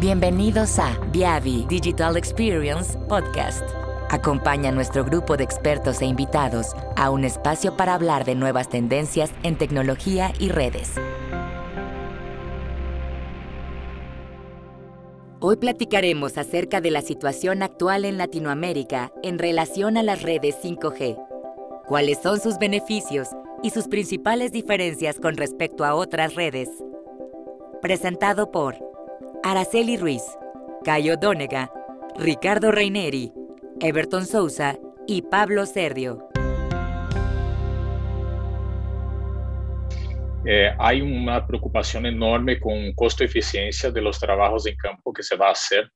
Bienvenidos a Viavi Digital Experience Podcast. Acompaña a nuestro grupo de expertos e invitados a un espacio para hablar de nuevas tendencias en tecnología y redes. Hoy platicaremos acerca de la situación actual en Latinoamérica en relación a las redes 5G. ¿Cuáles son sus beneficios y sus principales diferencias con respecto a otras redes? Presentado por Araceli Ruiz, Cayo Dónega, Ricardo Reineri, Everton Souza y Pablo Serdio. Eh, hay una preocupación enorme con costo-eficiencia de los trabajos en campo que se va a hacer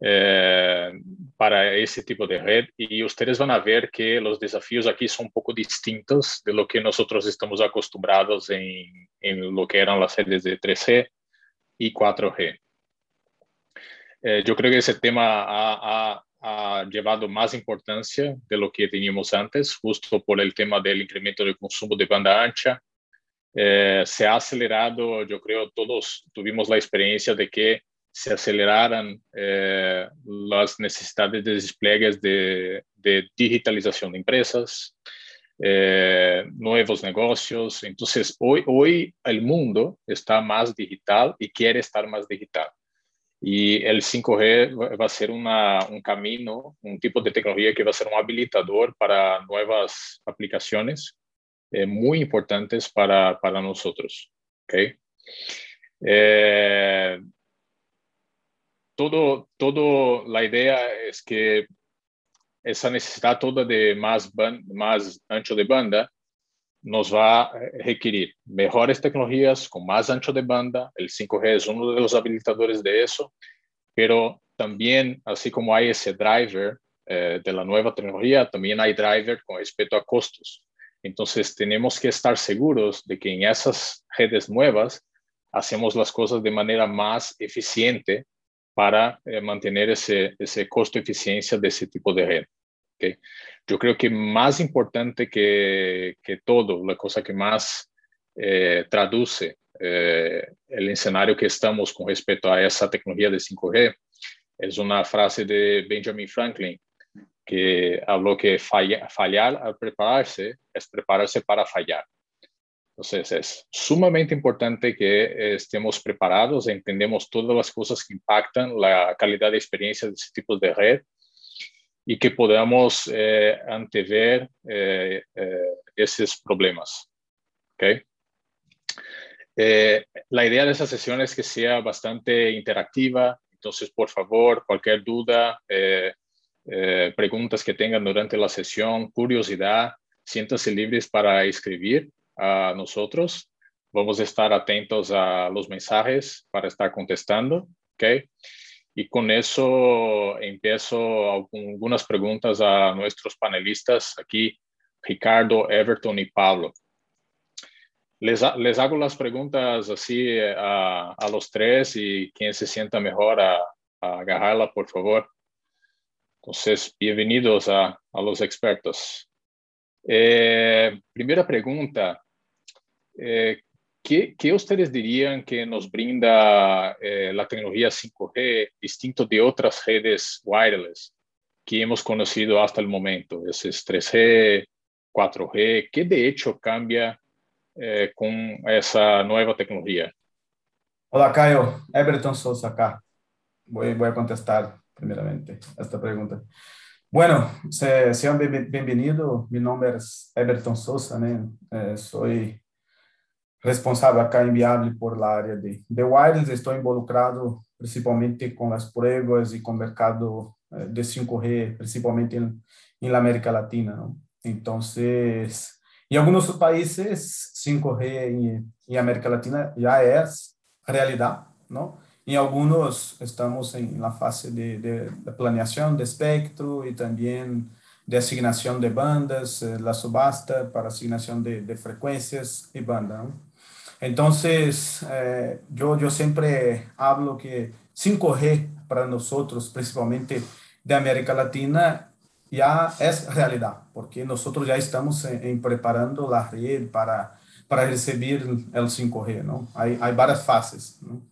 eh, para ese tipo de red y ustedes van a ver que los desafíos aquí son un poco distintos de lo que nosotros estamos acostumbrados en, en lo que eran las redes de 3G y 4G. Eh, yo creo que ese tema ha, llevado más importancia de lo que teníamos antes, justo por el tema del incremento del consumo de banda ancha. Eh, se ha acelerado, yo creo todos tuvimos la experiencia de que se aceleraran eh, las necesidades de despliegues de, de digitalización de empresas, nuevos negocios. Entonces, hoy, hoy el mundo está más digital y quiere estar más digital. Y el 5G va a ser una, un camino, un tipo de tecnología que va a ser un habilitador para nuevas aplicaciones eh, muy importantes para, para nosotros. ¿okay? Eh, todo, todo, la idea es que esa necesidad toda de más, más ancho de banda nos va a requerir mejores tecnologías con más ancho de banda. El 5G es uno de los habilitadores de eso, pero también, así como hay ese driver eh, de la nueva tecnología, también hay driver con respecto a costos. Entonces, tenemos que estar seguros de que en esas redes nuevas hacemos las cosas de manera más eficiente para eh, mantener ese, ese costo-eficiencia de ese tipo de red. ¿okay? Yo creo que más importante que, que todo, la cosa que más eh, traduce eh, el escenario que estamos con respecto a esa tecnología de 5G es una frase de Benjamin Franklin que habló que fallar al prepararse es prepararse para fallar. Entonces es sumamente importante que estemos preparados, entendemos todas las cosas que impactan la calidad de experiencia de ese tipo de red y que podamos eh, antever eh, eh, esos problemas. ¿okay? la idea de esa sesión es que sea bastante interactiva, entonces por favor, cualquier duda, preguntas que tengan durante la sesión, curiosidad, siéntanse libres para escribir a nosotros. Vamos a estar atentos a los mensajes para estar contestando. ¿okay? Y con eso empiezo algunas preguntas a nuestros panelistas aquí, Ricardo, Everton y Pablo. Les, les hago las preguntas así eh, a, a, los tres y quien se sienta mejor a agarrarla, por favor. Entonces, bienvenidos a, a los expertos. Eh, primera pregunta. Eh, ¿Qué, ¿Qué, ustedes dirían que nos brinda eh, la tecnología 5G distinto de otras redes wireless que hemos conocido hasta el momento? Es 3G, 4G, ¿qué de hecho cambia con esa nueva tecnología? Hola, Caio. Everton Sousa acá. Voy a contestar primeramente esta pregunta. Bueno, se, sean bienvenidos. Mi nombre es Everton Sousa, ¿no? Eh, soy responsável acá em Viable por la área de, de wireless, estou involucrado principalmente com as pruebas com o mercado eh, de 5G, principalmente em, em América Latina. Não? Então, em alguns países, 5G em, em América Latina já é realidade, não? Em alguns, estamos em la fase de, de, de planeação de espectro e também de asignação de bandas, eh, la subasta para asignação de, de frequências e banda. Não? Entonces, eh, yo, yo siempre hablo que 5G para nosotros, principalmente de América Latina, ya es realidad, porque nosotros ya estamos preparando la red para, para recibir el 5G, ¿no? Hay, hay varias fases, ¿no?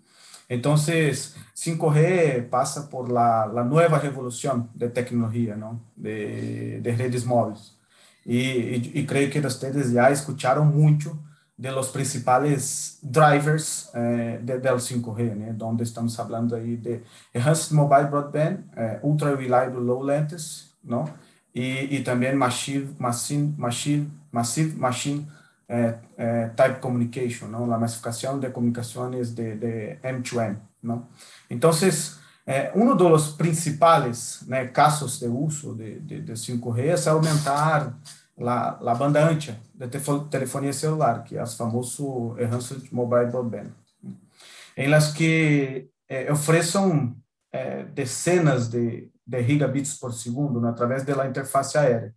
Entonces, 5G pasa por la, nueva revolución de tecnología, ¿no? De, de redes móviles. Y, creo que ustedes ya escucharon mucho de los principales drivers eh, de, del 5G, ¿no? donde estamos hablando ahí de Enhanced Mobile Broadband, eh, Ultra Reliable Low Latency, ¿no? Y, y también Machine, machine, machine eh, Type Communication, ¿no? La masificación de comunicaciones de, de M2M, ¿no? Entonces, eh, uno de los principales né, casos de uso de, de, de 5G es aumentar la, la banda ancha de telefonía celular, que es el famoso Enhanced Mobile Broadband, en las que eh, ofrecen eh, decenas de, de, gigabits por segundo ¿no? a través de la interfaz aérea.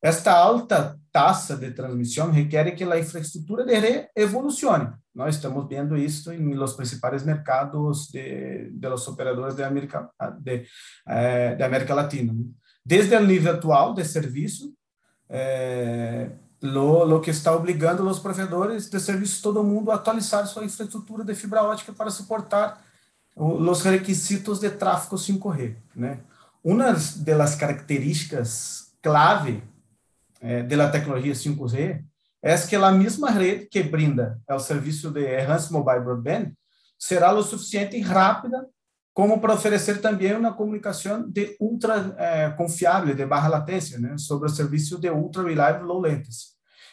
Esta alta tasa de transmissão requer que a infraestrutura de rede evolucione. Nós estamos vendo isso em los principais mercados de, de los operadores de América, de, eh, de América Latina. Desde o nível atual de serviço, eh, lo, lo que está obrigando os provedores de serviços todo mundo a atualizar sua infraestrutura de fibra ótica para suportar os requisitos de tráfego 5G. Né? Uma das características clave eh, de la tecnologia 5G é que a mesma rede que brinda o serviço de Enhanced Mobile Broadband será o suficiente rápida como para oferecer também uma comunicação de ultra eh, confiável, de baixa latência, né, sobre o serviço de ultra reliable low latency.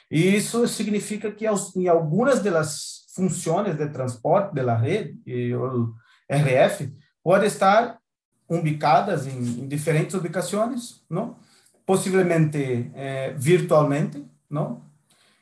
E isso significa que em algumas das funções de transporte da rede, e o RF, pode estar ubicadas em, em diferentes ubicações, não? Possivelmente eh, virtualmente, ¿no?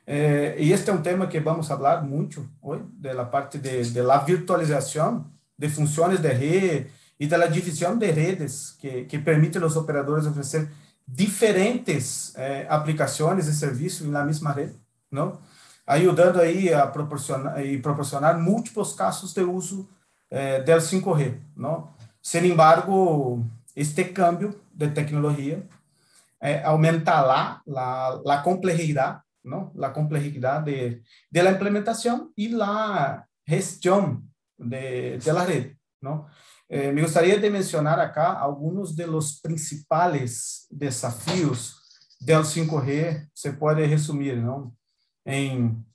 Eh, y este es un tema que vamos a hablar mucho hoy, de la parte de, de la virtualización de funciones de red y de la división de redes que, que permite a los operadores ofrecer diferentes eh, aplicaciones y servicios en la misma red, ¿no? Ayudando ahí a proporcionar y proporcionar múltiples casos de uso eh, del 5G, ¿no? Sin embargo, este cambio de tecnología eh, aumentar la, la, la, complejidad, ¿no? La complejidad de, de, la implementación y la gestión de, de la red, ¿no? Eh, me gustaría de mencionar acá algunos de los principales desafíos del 5G, se puede resumir, ¿no? En,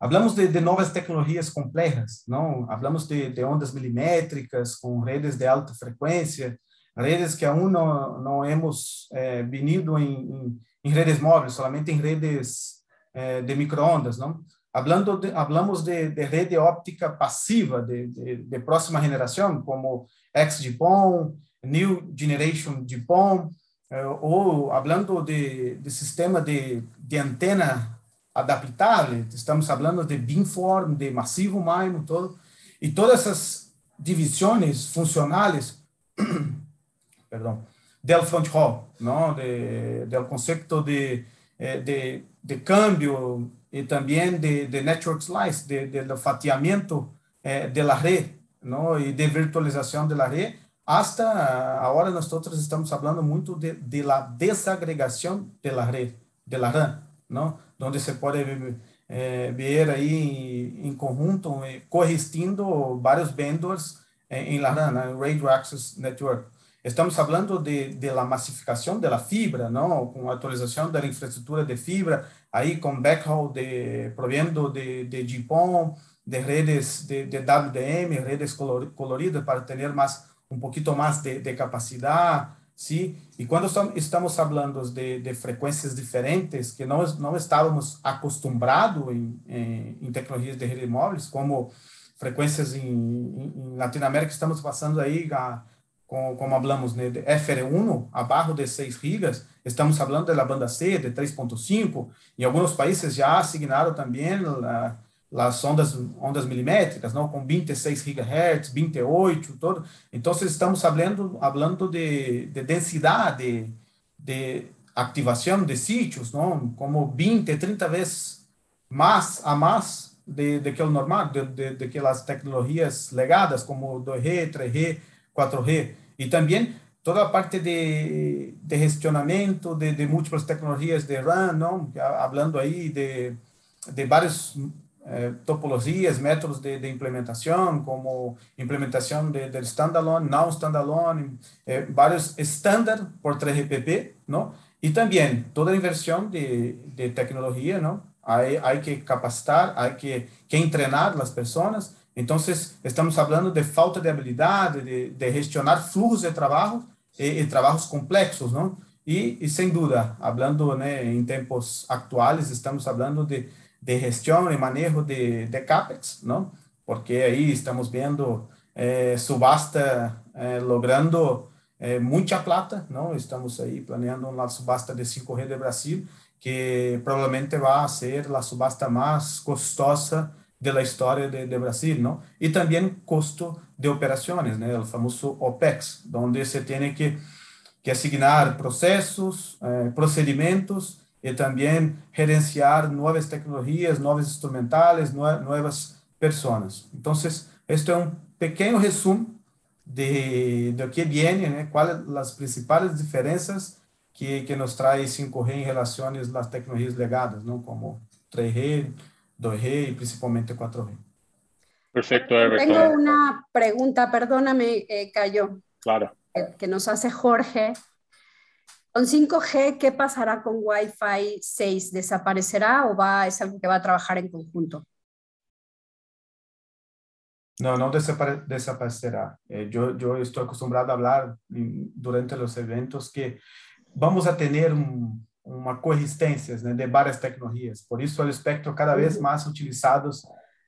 hablamos de, de nuevas tecnologías complejas, ¿no? Hablamos de, de ondas milimétricas con redes de alta frecuencia, redes que aún no, no hemos eh, venido en, en, redes móviles, solamente en redes eh, de microondas, ¿no? Hablando de, hablamos de, de red óptica pasiva de, de, de, próxima generación, como XGPON, New Generation GPON, eh, ou hablando de, de sistema de, de antena adaptável, estamos falando de beamform, de massivo MIMO, todo, e todas essas divisões funcionais perdão, del front hall, não, de, del conceito de, eh, de, de câmbio e também de, de network slice, de, de fatiamento eh, de la red, não, e de virtualização de la red, hasta agora nós todos estamos falando muito de, de la desagregação de la red, de la RAM, não, onde se pode eh, ver aí em, em conjunto, eh, coexistindo vários vendors em, em la RAM, né, Radio Access Network. Estamos falando de, de la massificação da fibra, não? Com a atualização da infraestrutura de fibra, aí com backhaul de proviendo de, de GPON, de redes de, de WDM, redes coloridas para ter mais um pouquinho mais de, de capacidade, sim? E quando estamos falando de, de frequências diferentes que nós não estávamos acostumados em, em, em tecnologias de redes móveis, como frequências em, em, em Latinoamérica, estamos passando aí a como, como hablamos né, de FR1 abaixo de 6 gigas, estamos falando da banda C de 3.5, e alguns países já assinaram também la, as ondas, ondas milimétricas, não, com 26 GHz, 28, todo. Então, estamos falando, falando de, de densidade, de ativação de sítios, não, como 20, 30 vezes mais a mais de, de que o normal, de, de, de que as tecnologias legadas, como 2G, 3G, 4G, y también toda la parte de, de gestionamiento de, de, múltiples tecnologías de RAN, ¿no? hablando ahí de, de varios eh, topologias, métodos de, implementación, como implementación de, del standalone, no standalone, eh, varios estándar por 3GPP, ¿no? Y también toda inversión de, de tecnología, ¿no? Hay, hay, que capacitar, hay que, que entrenar las personas. Entonces, estamos hablando de falta de habilidad, de, de gestionar flujos de trabajo y, y trabajos complejos, ¿no? Y, y, sin duda, hablando né, en tiempos actuales, estamos hablando de de gestión y manejo de, de CAPEX, ¿no? Porque ahí estamos viendo eh, subasta eh, logrando eh, mucha plata, ¿no? Estamos ahí planeando una subasta de 5G de Brasil, que probablemente va a ser la subasta más costosa de la historia de, de Brasil, ¿no? Y también costo de operaciones, ¿no? El famoso OPEX, donde se tiene que, que asignar procesos, procedimientos, y también gerenciar nuevas tecnologías, nuevos instrumentales, nuevas personas. Entonces, esto es un pequeño resumen de, de que viene, ¿eh? cuáles las principales diferencias que, que, nos trae 5G en relación a las tecnologías legadas, ¿no? como 3G, 2G y principalmente 4G. Perfecto, Everton. Tengo una pregunta, perdóname, eh, Cayo. Claro. que nos hace Jorge. Con 5G, ¿qué pasará con Wi-Fi 6? ¿Desaparecerá o va, es algo que va a trabajar en conjunto? No, no desapare desaparecerá. Eh, yo, yo estoy acostumbrado a hablar durante los eventos que vamos a tener un, uma coexistência né, de várias tecnologias. Por isso, o espectro cada vez mais utilizados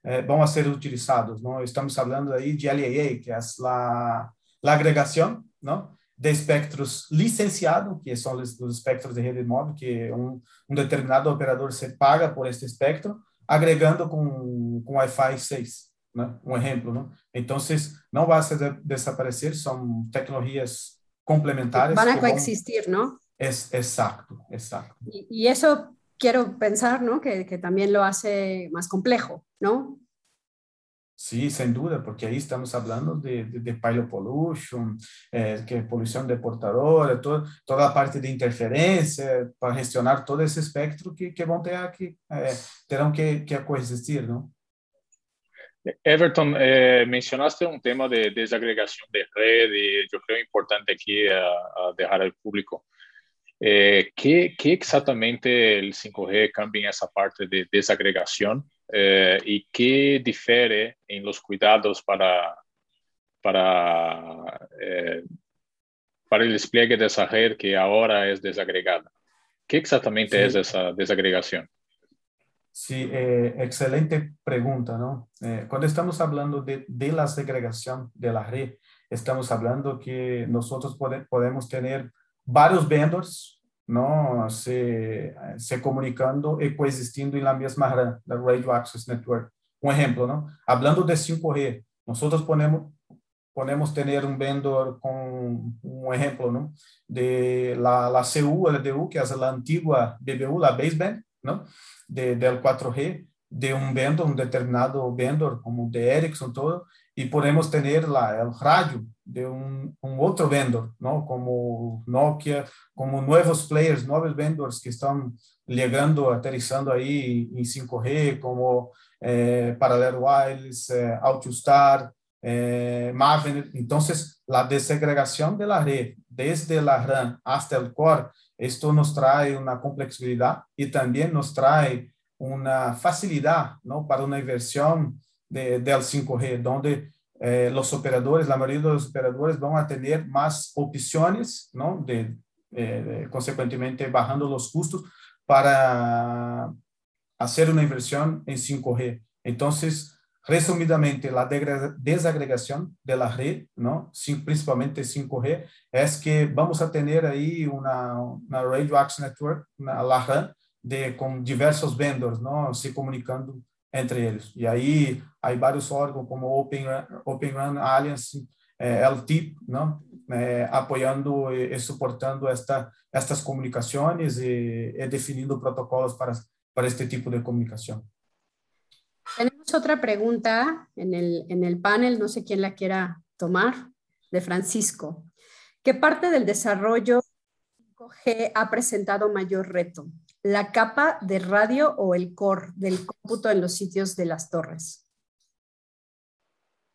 eh, vão a ser utilizados. Não? Estamos falando aí de LAA, que é a, a agregação, não? de espectros licenciados, que são os, os espectros de rede móvel, que um, um, determinado operador se paga por este espectro, agregando com, com Wi-Fi 6, né? um exemplo. Né? Então, não vai se desaparecer, são tecnologias complementares. Van a coexistir, ¿no? Es, exacto, exacto. Y, y, eso quiero pensar, ¿no? Que, que también lo hace más complejo, ¿no? Sí, sin duda, porque ahí estamos hablando de, de, de pilot pollution, eh, que poluição de portadores, todo, toda a parte de interferência, para gestionar todo esse espectro que, que vão ter que, eh, que, que coexistir, não? Everton, eh, mencionaste um tema de desagregação de rede, eu creio importante aqui a, a deixar ao público. Eh, ¿qué, ¿Qué exatamente el 5G cambia en esa parte de desagregación? eh, y qué difiere en los cuidados para, para, eh, para el despliegue de esa red que ahora es desagregada. ¿Qué exactamente sí. es esa desagregación? Sí, eh, excelente pregunta, ¿no? Eh, cuando estamos hablando de, de, la segregación de la red, estamos hablando que nosotros pode, podemos tener varios vendors ¿no? se, comunicando y coexistiendo en la misma red, la Radio Access Network. Un ejemplo, ¿no? Hablando de 5G, nosotros ponemos, podemos tener un vendor con un ejemplo, ¿no? De la, la CU, LDU, que es la antigua BBU, la baseband, ¿no? De, del 4G, de un vendor, un determinado vendor, como de Ericsson, todo, y podemos tener la, el radio de un, un, otro vendor, ¿no? Como Nokia, como nuevos players, nuevos vendors que están llegando, aterrizando ahí en 5G, como eh, Parallel Wireless, eh, Altustar, eh, Maven. Entonces, la desagregación de la red, desde la RAN hasta el core, esto nos trae una complexibilidad y también nos trae una facilidad, ¿no? Para una inversión de, del 5G, donde eh, los operadores, la mayoría de los operadores van a tener más opciones, ¿no? De, eh, consecuentemente bajando los costos para hacer una inversión en 5G. Entonces, resumidamente, la desagregación de la red, ¿no? principalmente 5G, es que vamos a tener ahí una, una Radio Access Network, una, la RAN, de, con diversos vendors, ¿no? Se comunicando entre eles. E aí, há vários órgãos como Open, Open Alliance, eh, LTIP, não? Eh, apoiando e, e, estas comunicações e, e, definindo protocolos para, para este tipo de comunicação. Tenemos otra pregunta en el, en el panel, no sé quién la quiera tomar, de Francisco. ¿Qué parte del desarrollo 5G ha presentado mayor reto? La capa de radio o el core del cómputo en los sitios de las torres?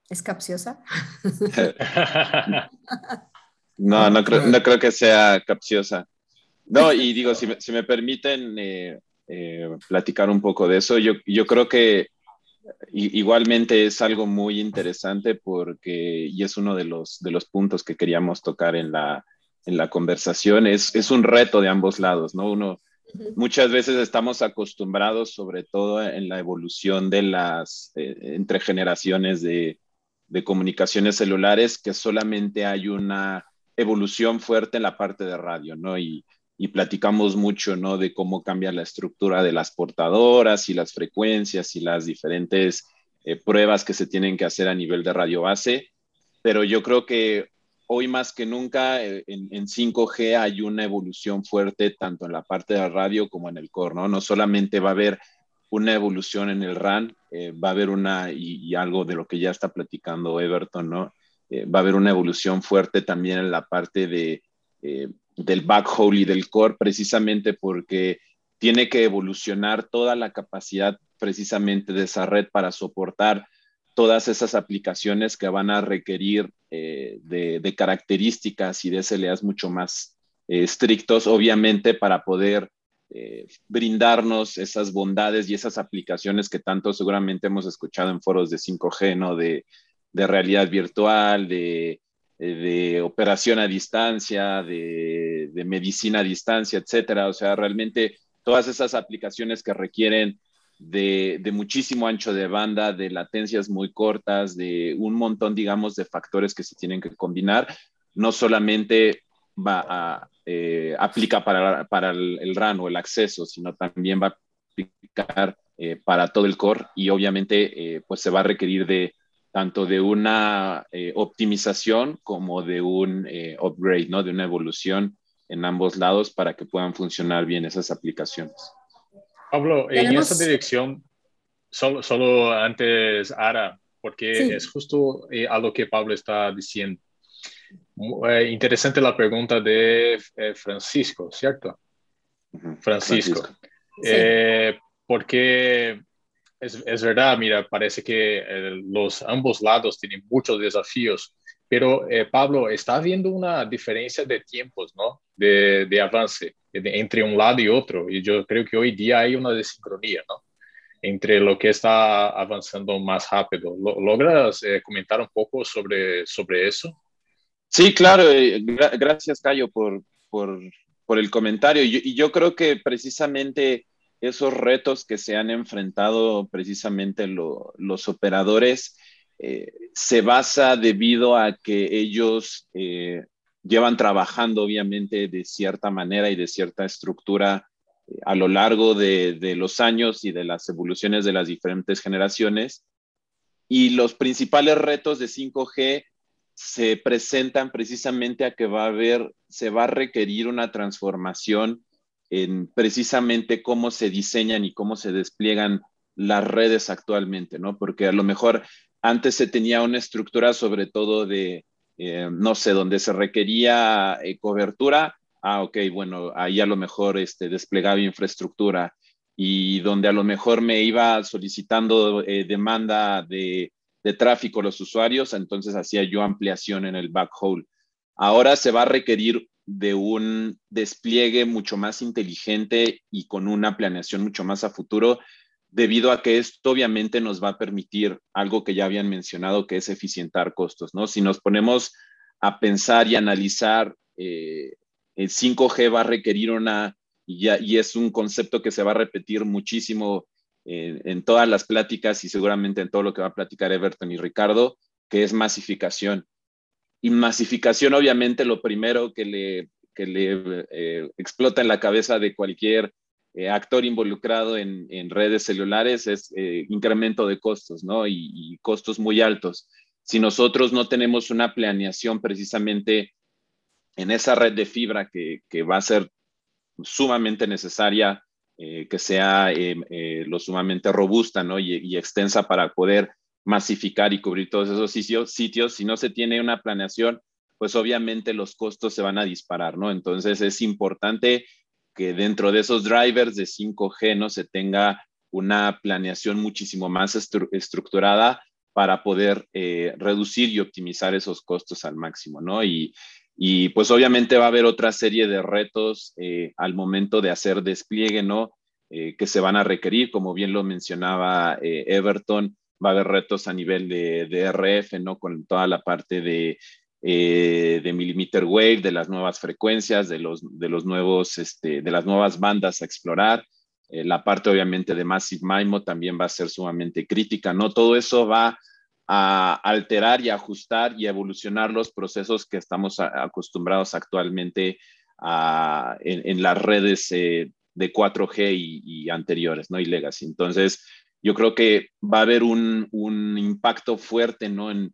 ¿Es capciosa? no, no creo, no creo que sea capciosa. No, y digo, si me, si me permiten eh, eh, platicar un poco de eso, yo, yo creo que igualmente es algo muy interesante porque, y es uno de los, de los puntos que queríamos tocar en la, en la conversación, es, es un reto de ambos lados, ¿no? Uno, muchas veces estamos acostumbrados, sobre todo en la evolución de las, eh, entre generaciones de, de comunicaciones celulares, que solamente hay una evolución fuerte en la parte de radio, ¿no? Y, y platicamos mucho, ¿no? De cómo cambia la estructura de las portadoras y las frecuencias y las diferentes eh, pruebas que se tienen que hacer a nivel de radio base. Pero yo creo que hoy más que nunca eh, en, 5G hay una evolución fuerte tanto en la parte de radio como en el core, ¿no? No solamente va a haber una evolución en el RAN, eh, va a haber una, y, algo de lo que ya está platicando Everton, ¿no? va a haber una evolución fuerte también en la parte de del backhaul y del core precisamente porque tiene que evolucionar toda la capacidad precisamente de esa red para soportar todas esas aplicaciones que van a requerir eh, de, características y de SLAs mucho más eh, estrictos, obviamente, para poder eh, brindarnos esas bondades y esas aplicaciones que tanto seguramente hemos escuchado en foros de 5G, ¿no? De, de realidad virtual, de de operación a distancia, de, medicina a distancia, etcétera. O sea, realmente todas esas aplicaciones que requieren de, muchísimo ancho de banda, de latencias muy cortas, de un montón, digamos, de factores que se tienen que combinar, no solamente va a, eh, aplica para, para el, RAN o el acceso, sino también va a aplicar eh, para todo el core y obviamente eh, pues se va a requerir de tanto de una eh, optimización como de un upgrade, ¿no? De una evolución en ambos lados para que puedan funcionar bien esas aplicaciones. Pablo, en esa dirección, solo, solo antes, Ara, porque es justo eh, a lo que Pablo está diciendo. interesante la pregunta de Francisco, ¿cierto? Francisco. Francisco. porque es, verdad, mira, parece que eh, los ambos lados tienen muchos desafíos, pero eh, Pablo, está habiendo una diferencia de tiempos, ¿no? De, de avance entre un lado y otro, y yo creo que hoy día hay una desincronía, ¿no? Entre lo que está avanzando más rápido. ¿Logras eh, comentar un poco sobre, sobre eso? Sí, claro. gracias, Cayo, por, por, por el comentario. y yo creo que precisamente esos retos que se han enfrentado precisamente los operadores eh, se basa debido a que ellos eh, llevan trabajando obviamente de cierta manera y de cierta estructura eh, a lo largo de, de, los años y de las evoluciones de las diferentes generaciones. Y los principales retos de 5G se presentan precisamente a que va a haber, se va a requerir una transformación en precisamente cómo se diseñan y cómo se despliegan las redes actualmente, ¿no? Porque a lo mejor antes se tenía una estructura sobre todo de, eh, no sé, donde se requería eh, cobertura, ah, ok, bueno, ahí a lo mejor este, desplegaba infraestructura y donde a lo mejor me iba solicitando eh, demanda de, tráfico los usuarios, entonces hacía yo ampliación en el backhaul. Ahora se va a requerir de un despliegue mucho más inteligente y con una planeación mucho más a futuro, debido a que esto obviamente nos va a permitir algo que ya habían mencionado, que es eficientar costos, ¿no? Si nos ponemos a pensar y analizar, eh, el 5G va a requerir una, y, ya, y es un concepto que se va a repetir muchísimo en todas las pláticas y seguramente en todo lo que va a platicar Everton y Ricardo, que es masificación. Y masificación, obviamente, lo primero que le, que le eh, explota en la cabeza de cualquier eh, actor involucrado en, redes celulares es eh, incremento de costos, ¿no? Y, costos muy altos. Si nosotros no tenemos una planeación precisamente en esa red de fibra que, va a ser sumamente necesaria, que sea lo sumamente robusta, ¿no? Y, y extensa para poder masificar y cubrir todos esos sitios, si no se tiene una planeación, pues obviamente los costos se van a disparar, ¿no? Entonces es importante que dentro de esos drivers de 5G no se tenga una planeación muchísimo más estructurada para poder eh, reducir y optimizar esos costos al máximo, ¿no? Y, y, pues obviamente va a haber otra serie de retos eh, al momento de hacer despliegue, ¿no? Eh, que se van a requerir, como bien lo mencionaba Everton, va a haber retos a nivel de, de RF, ¿no? Con toda la parte de, de millimeter wave, de las nuevas frecuencias, de los, de los nuevos, este, de las nuevas bandas a explorar. Eh, la parte obviamente de Massive MIMO también va a ser sumamente crítica, ¿no? Todo eso va a alterar y ajustar y evolucionar los procesos que estamos acostumbrados actualmente en, las redes eh, de 4G y, anteriores, ¿no? Y legacy. Entonces, yo creo que va a haber un, impacto fuerte, ¿no? En,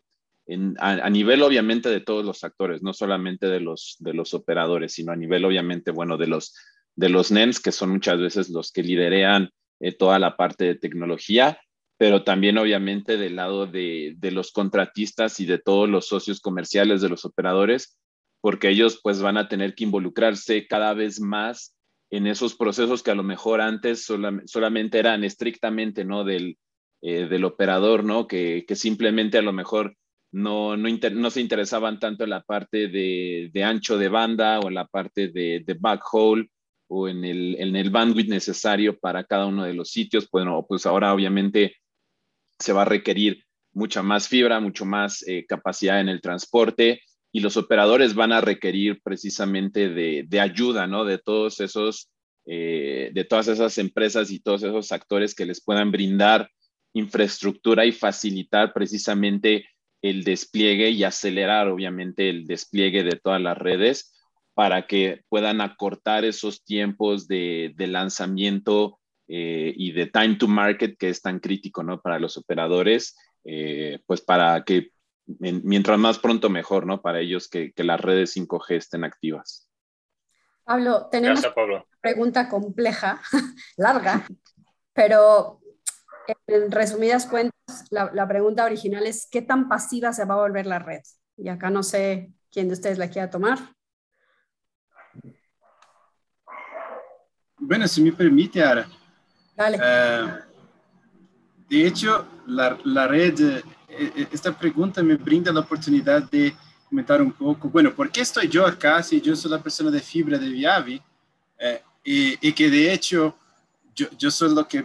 a, nivel obviamente de todos los actores, no solamente de los, de los operadores, sino a nivel obviamente, bueno, de los de los NEMs, que son muchas veces los que liderean eh, toda la parte de tecnología, pero también obviamente del lado de, los contratistas y de todos los socios comerciales de los operadores, porque ellos pues van a tener que involucrarse cada vez más en esos procesos que a lo mejor antes solamente eran estrictamente ¿no? del, eh, del operador, ¿no? Que, simplemente a lo mejor no, no, se interesaban tanto en la parte de, ancho de banda o en la parte de, de backhaul o en el, en el bandwidth necesario para cada uno de los sitios. Bueno, pues ahora obviamente se va a requerir mucha más fibra, mucho más eh, capacidad en el transporte y los operadores van a requerir precisamente de, ayuda, ¿no? De todos esos, eh, de todas esas empresas y todos esos actores que les puedan brindar infraestructura y facilitar precisamente el despliegue y acelerar obviamente el despliegue de todas las redes para que puedan acortar esos tiempos de, lanzamiento eh, y de time to market que es tan crítico ¿no? para los operadores, eh, pues para que mientras más pronto mejor, ¿no? Para ellos que, las redes 5G estén activas. Pablo, tenemos una pregunta compleja, larga, pero en resumidas cuentas, la, la, pregunta original es, ¿qué tan pasiva se va a volver la red? Y acá no sé quién de ustedes la quiera tomar. Bueno, si me permite, Ara. Dale. Eh, de hecho, la, la, red, eh, eh, esta pregunta me brinda la oportunidad de comentar un poco, bueno, ¿por qué estoy yo acá si yo soy la persona de fibra de Viavi? y, y, que de hecho, yo, yo soy lo que,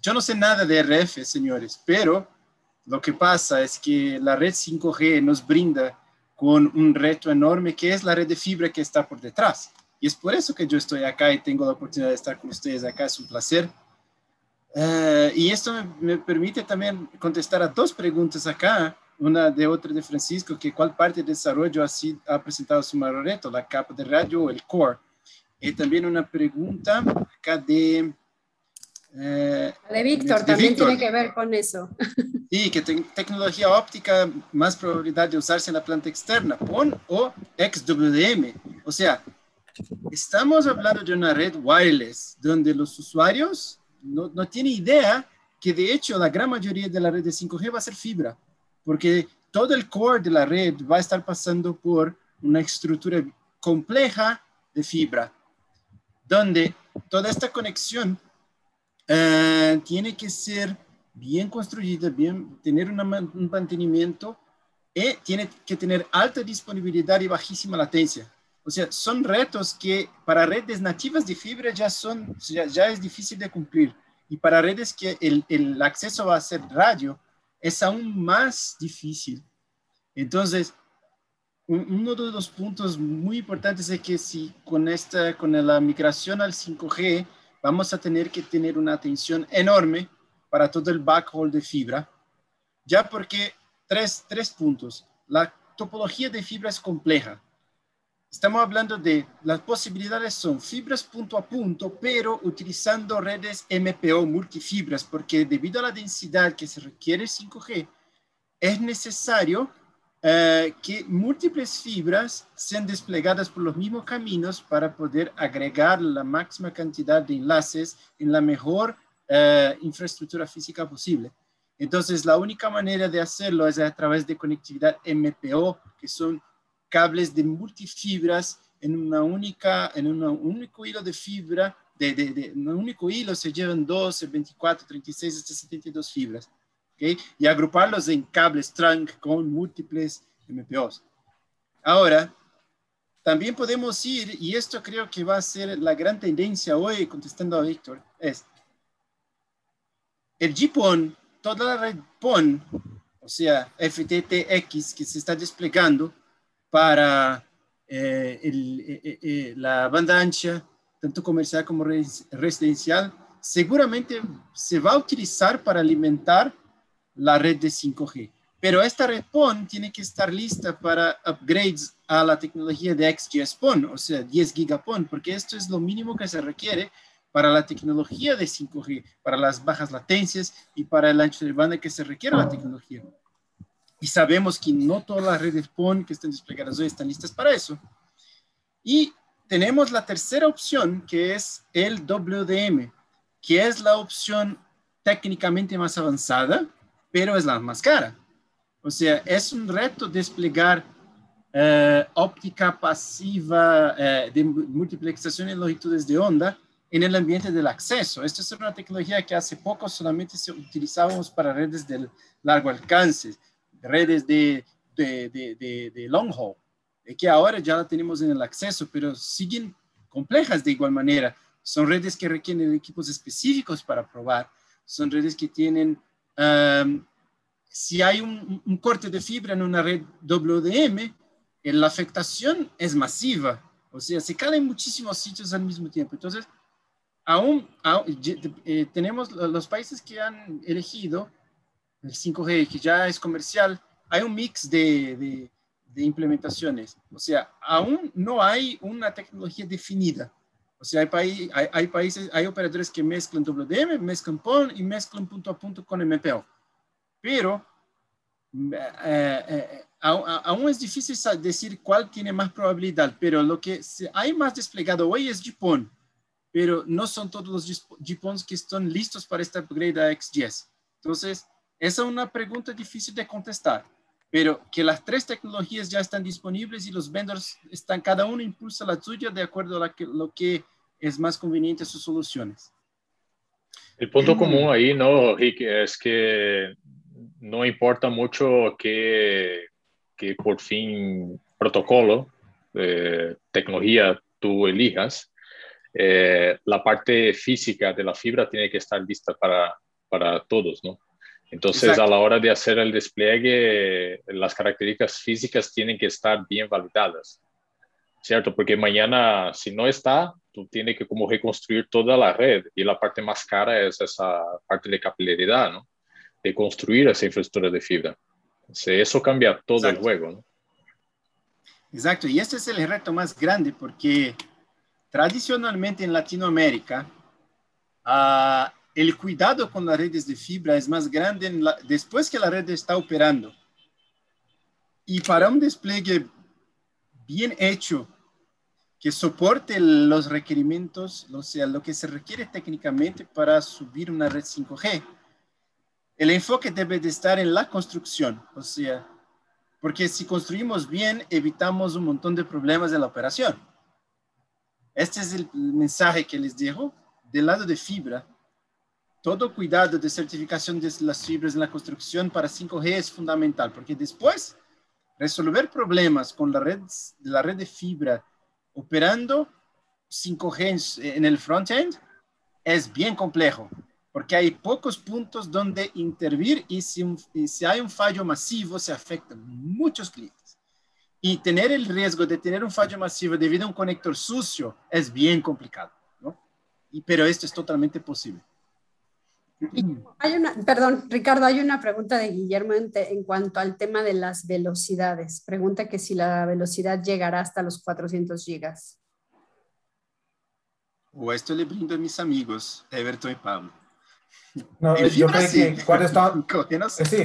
yo no sé nada de RF, señores, pero lo que pasa es que la red 5G nos brinda con un reto enorme que es la red de fibra que está por detrás. Y es por eso que yo estoy acá y tengo la oportunidad de estar con ustedes acá. Es un placer. Eh, y esto me, permite también contestar a dos preguntas acá. Una de otra de Francisco, que cuál parte de desarrollo así ha presentado su mayor reto, la capa de radio o el core. Y también una pregunta acá de... Eh, de Víctor, también tiene que ver con eso. Y que tecnología óptica, más probabilidad de usarse en la planta externa, PON o XWDM. O sea, Estamos hablando de una red wireless donde los usuarios no, no tienen idea que de hecho la gran mayoría de la red de 5G va a ser fibra, porque todo el core de la red va a estar pasando por una estructura compleja de fibra, donde toda esta conexión eh, tiene que ser bien construida, bien, tener un mantenimiento y tiene que tener alta disponibilidad y bajísima latencia. O sea, son retos que para redes nativas de fibra ya, son, ya, es difícil de cumplir. Y para redes que el, el acceso va a ser radio, es aún más difícil. Entonces, uno de los puntos muy importantes es que si con, esta, con la migración al 5G vamos a tener que tener una atención enorme para todo el backhaul de fibra, ya porque tres, tres puntos. La topología de fibra es compleja. Estamos hablando de las posibilidades son fibras punto a punto, pero utilizando redes MPO multifibras, porque debido a la densidad que se requiere 5G, es necesario eh, que múltiples fibras sean desplegadas por los mismos caminos para poder agregar la máxima cantidad de enlaces en la mejor eh, infraestructura física posible. Entonces, la única manera de hacerlo es a través de conectividad MPO, que son cables de multifibras en una única, en un único hilo de fibra, de, de, de, un único hilo se llevan 12, 24, 36 hasta 72 fibras, ¿okay? Y agruparlos en cables trunk con múltiples MPOs. Ahora, también podemos ir, y esto creo que va a ser la gran tendencia hoy, contestando a Víctor, es el GPON, toda la red PON, o sea, FTTX que se está desplegando para eh, el, eh, eh, la banda ancha, tanto comercial como residencial, seguramente se va a utilizar para alimentar la red de 5G. Pero esta red PON tiene que estar lista para upgrades a la tecnología de XGS PON, o sea, 10 gigapon, porque esto es lo mínimo que se requiere para la tecnología de 5G, para las bajas latencias y para el ancho de banda que se requiere la tecnología. Y sabemos que no todas las redes PON que están desplegadas hoy están listas para eso. Y tenemos la tercera opción, que es el WDM, que es la opción técnicamente más avanzada, pero es la más cara. O sea, es un reto desplegar eh, óptica pasiva eh, de multiplexación en longitudes de onda en el ambiente del acceso. Esta es una tecnología que hace poco solamente se utilizábamos para redes de largo alcance, redes de, de, de, de long haul, que ahora ya la tenemos en el acceso, pero siguen complejas de igual manera. Son redes que requieren equipos específicos para probar, son redes que tienen um, si hay un, un, corte de fibra en una red WDM, la afectación es masiva, o sea, se cae en muchísimos sitios al mismo tiempo. Entonces, aún, eh, tenemos los países que han elegido el 5G, que ya es comercial, hay un mix de, de, de implementaciones. O sea, aún no hay una tecnología definida. O sea, hay, hay, hay, países, hay operadores que mezclan WDM, mezclan PON y mezclan punto a punto con MPO pero eh, eh, aún es difícil decir cuál tiene más probabilidad, pero lo que hay más desplegado hoy es GPON, pero no son todos los GPONs que están listos para este upgrade a XGS. Entonces, esa es una pregunta difícil de contestar, pero que las tres tecnologías ya están disponibles y los vendors están, cada uno impulsa la suya de acuerdo a lo que es más conveniente a sus soluciones. El punto común ahí, ¿no, Rick? Es que no importa mucho que, que por fin protocolo, eh, tecnología tú elijas, eh, la parte física de la fibra tiene que estar lista para, para todos, ¿no? Entonces, a la hora de hacer el despliegue, las características físicas tienen que estar bien validadas, ¿cierto? Porque mañana, si no está, tú tienes que como reconstruir toda la red y la parte más cara es esa parte de capilaridad, ¿no? de construir esa infraestructura de fibra. eso cambia todo el juego. ¿no? Exacto, y este es el reto más grande porque tradicionalmente en Latinoamérica uh, el cuidado con las redes de fibra es más grande la, después que la red está operando. Y para un despliegue bien hecho que soporte los requerimientos, o sea, lo que se requiere técnicamente para subir una red 5G, el enfoque debe de estar en la construcción, o sea, porque si construimos bien, evitamos un montón de problemas de la operación. Este es el mensaje que les dejo. Del lado de fibra, todo cuidado de certificación de las fibras en la construcción para 5G es fundamental, porque después resolver problemas con la red, la red de fibra operando 5G en el front-end es bien complejo porque hay pocos puntos donde intervir y si, si hay un fallo masivo se afectan muchos clientes. Y tener el riesgo de tener un fallo masivo debido a un conector sucio es bien complicado, ¿no? Y, pero esto es totalmente posible. Hay una, perdón, Ricardo, hay una pregunta de Guillermo en, en, cuanto al tema de las velocidades. Pregunta que si la velocidad llegará hasta los 400 gigas. O esto le brindo a mis amigos, Everton y Pablo. No, yo creo que cuando está... Sí,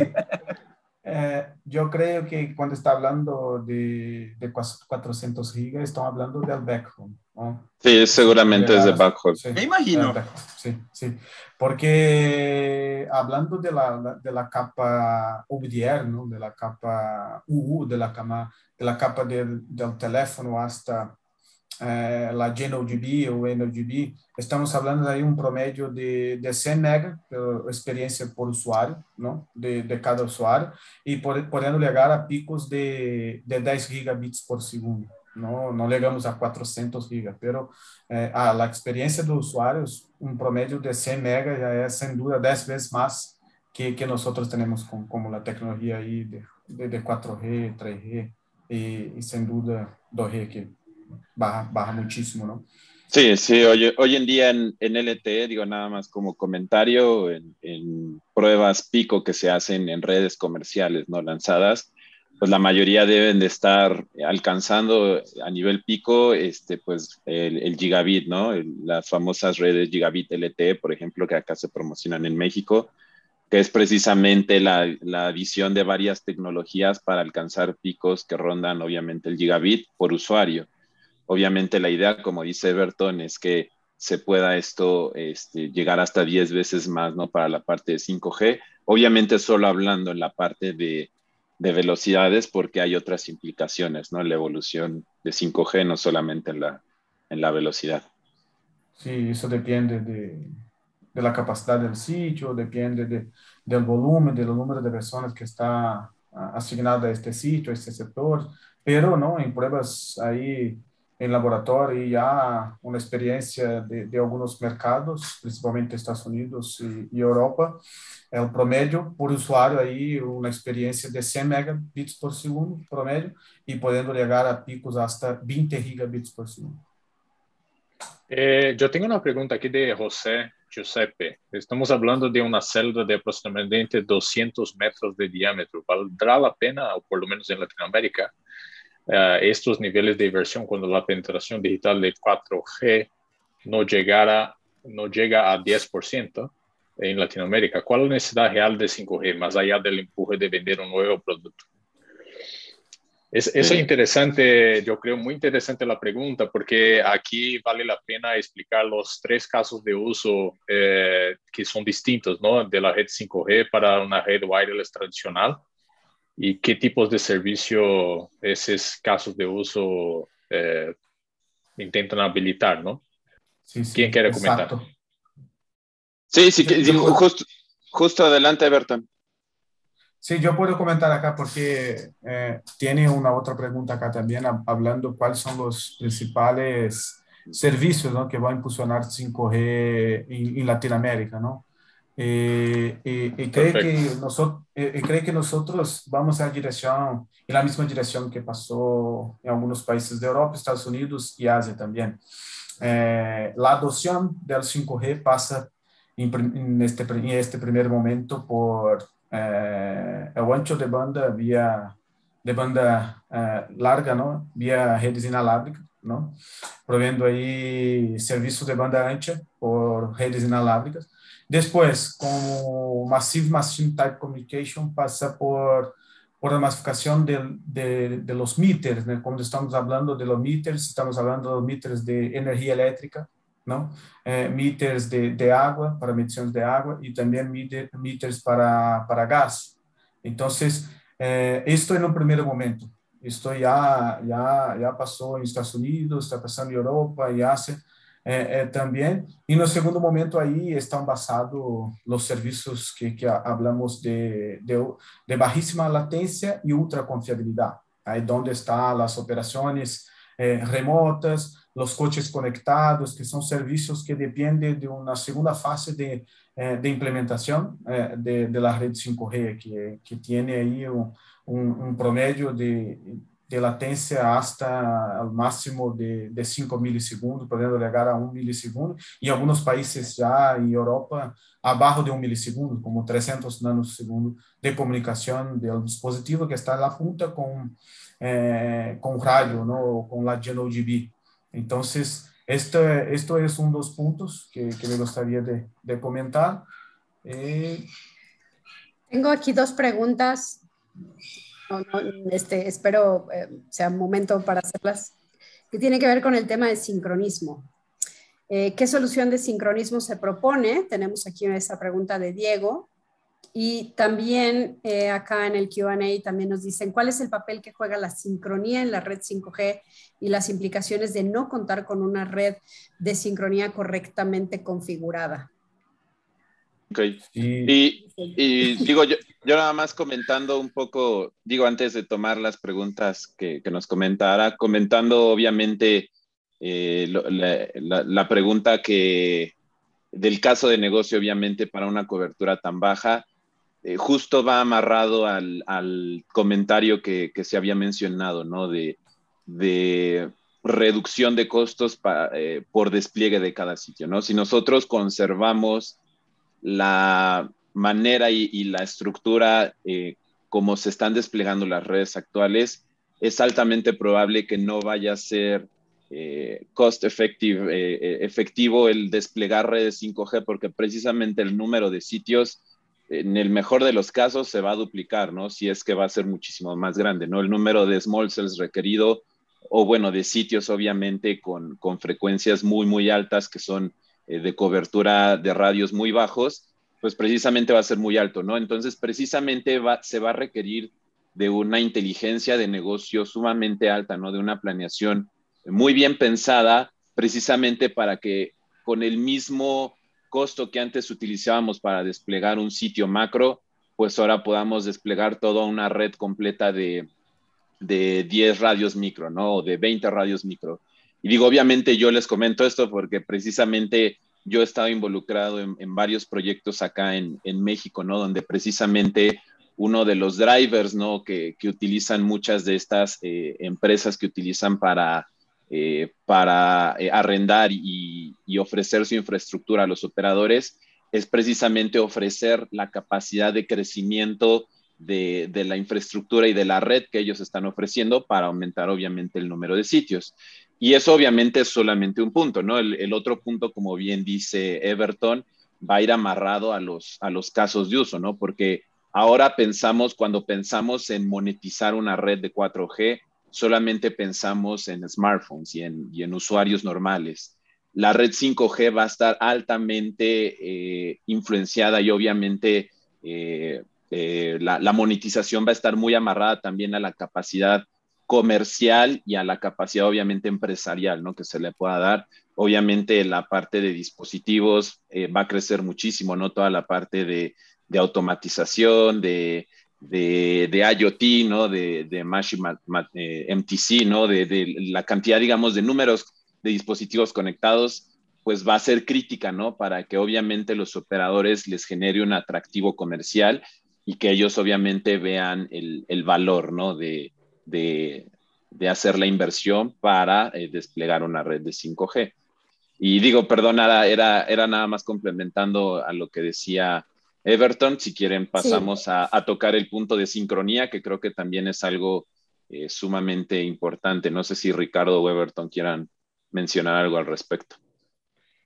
eh, yo creo que cuando está hablando de, de 400 gigas, estamos hablando del backbone. ¿no? Sí, seguramente es de backhaul. Sí, Me imagino. Sí, sí. Porque hablando de la, de la capa OVDR, ¿no? de la capa UU, de la cama, de la capa del, del teléfono hasta eh, la GNOGB o NOGB, estamos hablando de un promedio de, de 100 mega experiencia por usuario, ¿no? De, de cada usuario, y por, llegar a picos de, de 10 gigabits por segundo. No, no llegamos a 400 gigas, eh, a la experiencia de usuarios, un promedio de 100 mega ya es sin duda 10 veces más que, que nosotros tenemos con, como la tecnología ahí de, de, de 4G, 3G y, y sin duda 2G que baja, baja muchísimo, ¿no? Sí, sí, hoy, hoy en día en, en, LTE, digo nada más como comentario, en, en, pruebas pico que se hacen en redes comerciales no lanzadas, pues la mayoría deben de estar alcanzando a nivel pico este, pues el, gigabit, ¿no? las famosas redes gigabit LTE, por ejemplo, que acá se promocionan en México, que es precisamente la, la adición de varias tecnologías para alcanzar picos que rondan obviamente el gigabit por usuario. Obviamente la idea, como dice Everton, es que se pueda esto este, llegar hasta 10 veces más, ¿no? Para la parte de 5G. Obviamente solo hablando en la parte de, de velocidades porque hay otras implicaciones, ¿no? La evolución de 5G, no solamente en la, en la velocidad. Sí, eso depende de, de la capacidad del sitio, depende de, del volumen, del número de personas que está asignada a este sitio, a este sector, pero no, en pruebas ahí em laboratório e há uma experiência de, de alguns mercados, principalmente Estados Unidos e, e, Europa, é o promédio por usuário aí uma experiência de 100 megabits por segundo promédio e podendo chegar a picos hasta 20 gigabits por segundo. Eh, eu tenho uma pergunta aqui de José Giuseppe. Estamos falando de uma célula de aproximadamente 200 metros de diâmetro. Valdrá a pena, ou pelo menos em Latinoamérica, uh, estos niveles de inversión cuando la penetración digital de 4G no, llegara, no llega a 10% en Latinoamérica? ¿Cuál es la necesidad real de 5G, más allá del empuje de vender un nuevo producto? Es, eso es interesante, yo creo muy interesante la pregunta, porque aquí vale la pena explicar los tres casos de uso eh, que son distintos, ¿no? De la red 5G para una red wireless tradicional y qué tipos de servicio esos casos de uso eh, intentan habilitar, ¿no? Sí, sí, ¿Quién quiere comentar? Sí, sí, sí justo, justo adelante, Berton. Sí, yo puedo comentar acá porque eh, tiene una otra pregunta acá también, hablando cuáles son los principales servicios ¿no? que van a impulsionar 5G en, en Latinoamérica, ¿no? Eh, eh, y, cree que nosotros, eh, cree que nosotros vamos a dirección, en la misma dirección que pasó en algunos países de Europa, Estados Unidos y Asia también. la adopción del 5G pasa en, este, en este primer momento por el ancho de banda vía de banda larga, ¿no? Vía redes inalámbricas, ¿no? Proviendo ahí servicios de banda ancha por redes inalámbricas Después, como Massive Machine Type Communication, pasa por, por la masificación de, de, los meters, ¿no? Cuando estamos hablando de los meters, estamos hablando de meters de energía eléctrica, ¿no? Eh, meters de, de, agua, para mediciones de agua, y también meter, meters para, para gas. Entonces, eh, esto en un primer momento. Esto ya, ya, ya pasó en Estados Unidos, está pasando en Europa y Asia é, é, também. E no segundo momento aí estão basados os serviços que, que hablamos de, de, de latência e ultra confiabilidade. Aí onde estão as operações eh, remotas, os coches conectados, que são serviços que dependem de uma segunda fase de, eh, de implementação eh, de, de la rede 5G, que, que tem aí um, um, um promédio de de latência hasta o máximo de, de 5 milissegundos, podendo chegar a 1 milissegundo, e alguns países já em Europa abaixo de 1 milissegundo, como 300 nanosegundos de comunicação do dispositivo que está na ponta com eh, com rádio, no, com a GNODB. Então, este, este é um dos pontos que, que me gostaria de, de comentar. Eh... Tengo aquí dos preguntas no, este, espero eh, sea un momento para hacerlas, que tiene que ver con el tema de sincronismo. Eh, ¿Qué solución de sincronismo se propone? Tenemos aquí esa pregunta de Diego. Y también eh, acá en el QA también nos dicen cuál es el papel que juega la sincronía en la red 5G y las implicaciones de no contar con una red de sincronía correctamente configurada. Ok. Y, digo, yo, yo, nada más comentando un poco, digo, antes de tomar las preguntas que, que nos comentara, comentando obviamente eh, la, la, pregunta que del caso de negocio, obviamente, para una cobertura tan baja, eh, justo va amarrado al, comentario que, se había mencionado, ¿no? De, reducción de costos eh, por despliegue de cada sitio, ¿no? Si nosotros conservamos la manera y, la estructura eh, como se están desplegando las redes actuales, es altamente probable que no vaya a ser cost effective, efectivo el desplegar redes 5G porque precisamente el número de sitios en el mejor de los casos se va a duplicar, ¿no? Si es que va a ser muchísimo más grande, ¿no? El número de small cells requerido, o bueno, de sitios obviamente con, frecuencias muy, muy altas que son eh, de cobertura de radios muy bajos, pues precisamente va a ser muy alto, ¿no? Entonces, precisamente va, se va a requerir de una inteligencia de negocio sumamente alta, ¿no? De una planeación muy bien pensada, precisamente para que con el mismo costo que antes utilizábamos para desplegar un sitio macro, pues ahora podamos desplegar toda una red completa de, de 10 radios micro, ¿no? O de 20 radios micro. Y digo, obviamente yo les comento esto porque precisamente yo he estado involucrado en, varios proyectos acá en, en, México, ¿no? Donde precisamente uno de los drivers, ¿no? Que, que utilizan muchas de estas eh, empresas que utilizan para eh, para eh, arrendar y, ofrecer su infraestructura a los operadores es precisamente ofrecer la capacidad de crecimiento de, la infraestructura y de la red que ellos están ofreciendo para aumentar obviamente el número de sitios. Y eso obviamente es solamente un punto, ¿no? El, otro punto, como bien dice Everton, va a ir amarrado a los, a los casos de uso, ¿no? Porque ahora pensamos, cuando pensamos en monetizar una red de 4G, solamente pensamos en smartphones y en, usuarios normales. La red 5G va a estar altamente eh, influenciada y obviamente eh, eh, la, monetización va a estar muy amarrada también a la capacidad comercial y a la capacidad obviamente empresarial ¿no? que se le pueda dar. Obviamente la parte de dispositivos va a crecer muchísimo, ¿no? Toda la parte de automatización, de, de, de IoT, ¿no? De, de MTC, eh, ¿no? De, de, la cantidad, digamos, de números de dispositivos conectados, pues va a ser crítica, ¿no? Para que obviamente los operadores les genere un atractivo comercial y que ellos obviamente vean el, el valor, ¿no? De, de, hacer la inversión para eh, desplegar una red de 5G. Y digo, perdón, era, era nada más complementando a lo que decía Everton. Si quieren, pasamos a, tocar el punto de sincronía, que creo que también es algo eh, sumamente importante. No sé si Ricardo o Everton quieran mencionar algo al respecto.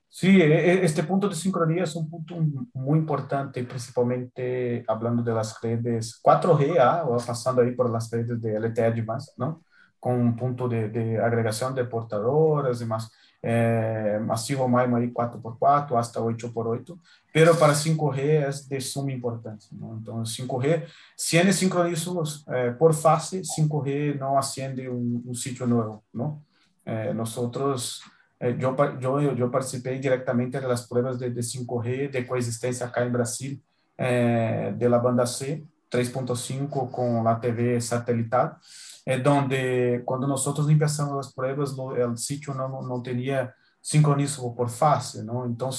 Sí, e, e, este punto de sincronía es un punto muy importante, principalmente hablando de las redes 4G, o pasando ahí por las redes de LTE más, ¿no? Con un punto de, de agregación de portadoras y más é, massivo MIMO aí 4x4, hasta 8x8, pero para 5G é de suma importância. Não? Então, 5G, se é sincronismos é, por fase, 5G não acende um, um sítio novo. Não? É, nós é, eu, eu, eu participei diretamente das provas de, de 5G de coexistência acá em Brasil, é, de la banda C, 3.5 com a TV satelital, é donde quando nós empezamos as pruebas, o sítio não, não tinha sincronismo por fase, não? Então,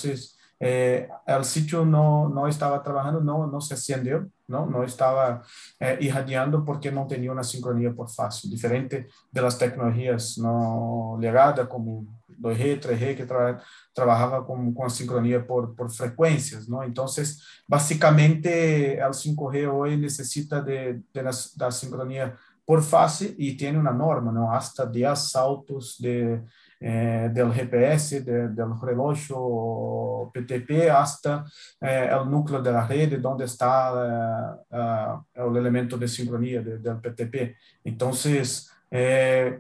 eh, o sítio não, não estava trabalhando, não, não se acendeu, não, não estava eh, irradiando porque não tinha uma sincronia por fase, diferente das tecnologias não ligadas como 2G, 3G, que tra trabalhava com, com a sincronia por, por frequências, não? Então, basicamente, o 5G hoje necessita de, de, da sincronia por fase y tiene una norma, ¿no? Hasta 10 saltos de, eh, del GPS, de, del reloj PTP, hasta eh, el núcleo de la red, donde está eh, el elemento de sincronía de, del PTP. Entonces,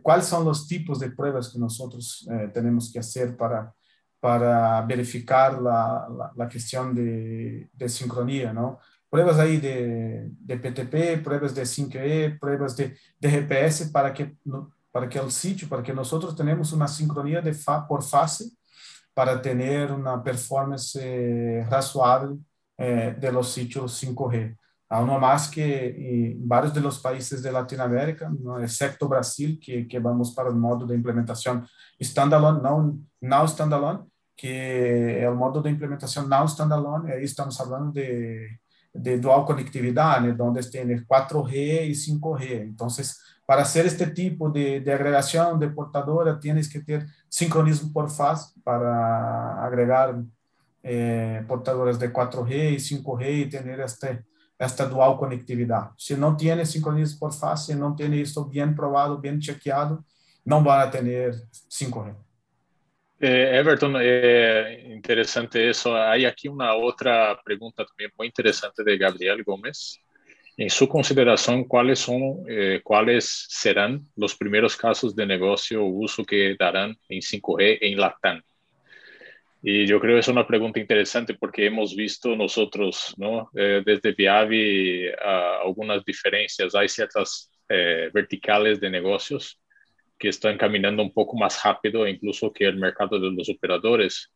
¿cuáles son los tipos de pruebas que nosotros tenemos que hacer para, para verificar la, la, la cuestión de, de sincronía, ¿no? pruebas ahí de, de PTP, pruebas de 5E, pruebas de, de GPS para que, para que el sitio, para que nosotros tenemos una sincronía de fa, por fase para tener una performance eh, razoable eh, de los sitios 5G. Aún más que en varios de los países de Latinoamérica, ¿no? excepto Brasil, que, que vamos para el modo de implementación standalone, no, no standalone, que el modo de implementación no standalone, ahí estamos hablando de, de dual conectividad, ¿no? donde tiene 4G y 5G. Entonces, para hacer este tipo de, de agregación de portadora, tienes que tener sincronismo por fase para agregar eh, portadoras de 4G y 5G y tener este esta dual conectividad. Si no tiene sincronismo por fase, si no tiene esto bien probado, bien chequeado, no van a tener 5G. Eh, Everton, eh, interesante eso. Hay aquí una otra pregunta también muy interesante de Gabriel Gómez. En su consideración, ¿cuáles son, eh, cuáles serán los primeros casos de negocio o uso que darán en 5G en Latam? Y yo creo que es una pregunta interesante porque hemos visto nosotros, ¿no? Eh, desde Viavi algunas diferencias. Hay ciertas eh, verticales de negocios que están caminando un poco más rápido incluso que el mercado de los operadores.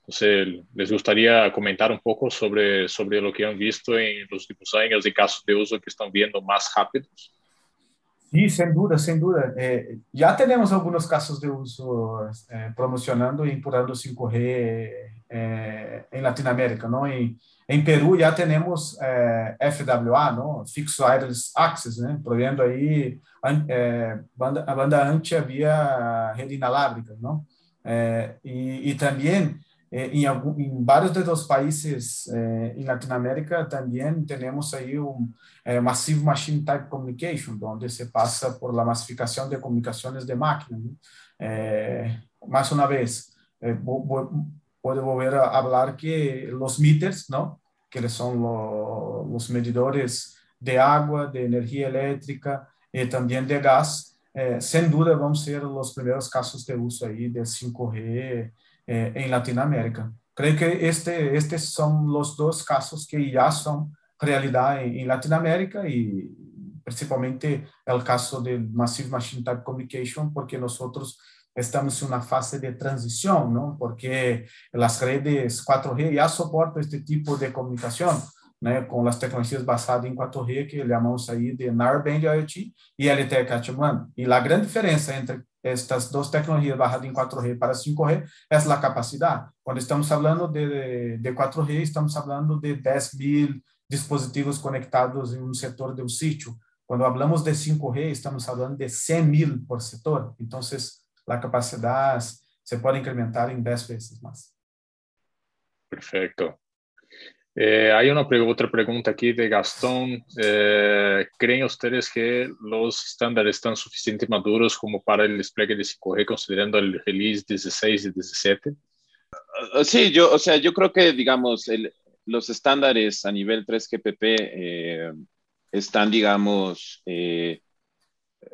Entonces, les gustaría comentar un poco sobre, sobre lo que han visto en los últimos años y casos de uso que están viendo más rápidos. Sí, sin duda, sin duda. Eh, ya tenemos algunos casos de uso eh, promocionando y impulsando 5G eh, en Latinoamérica, ¿no? Y en Perú ya tenemos FWA, ¿no? Fixed Wireless Access, ¿no? Proviendo ahí banda, a banda ancha vía red inalámbrica, ¿no? y, y también eh, em, algum, em, vários dos países eh, Latinoamérica também temos aí um eh, Massive Machine Type Communication, onde se passa por la massificação de comunicações de máquina. Né? Eh, vez, eh, volver a falar que os meters, não? que são lo, medidores de água, de energia elétrica e também de gás, eh, sem dúvida vão ser os primeiros casos de uso aí de 5G eh, en Latinoamérica. Creo que este, estos son los dos casos que ya son realidad en, en Latinoamérica y principalmente el caso del Massive Machine Type Communication, porque nosotros estamos en una fase de transición, ¿no? Porque las redes 4G ya soportan este tipo de comunicación, ¿no? Con las tecnologías basadas en 4G, que llamamos ahí de Narrowband IoT y LTE Cat 1. Y la gran diferencia entre estas dos tecnologías bajadas en 4G para 5G es la capacidad. Cuando estamos hablando de, de 4G, estamos hablando de 10.000 dispositivos conectados en un sector de un sitio. Cuando hablamos de 5G, estamos hablando de 100.000 por sector. Entonces, la capacidad se puede incrementar en 10 veces más. Perfecto. Eh, hay una otra pregunta aquí de Gastón. Eh, ¿Creen ustedes que los estándares están suficientemente maduros como para el despliegue de 5G considerando el release 16 y 17? Ah, sí, yo, o sea, yo creo que, digamos, los estándares a nivel 3GPP eh, están, digamos,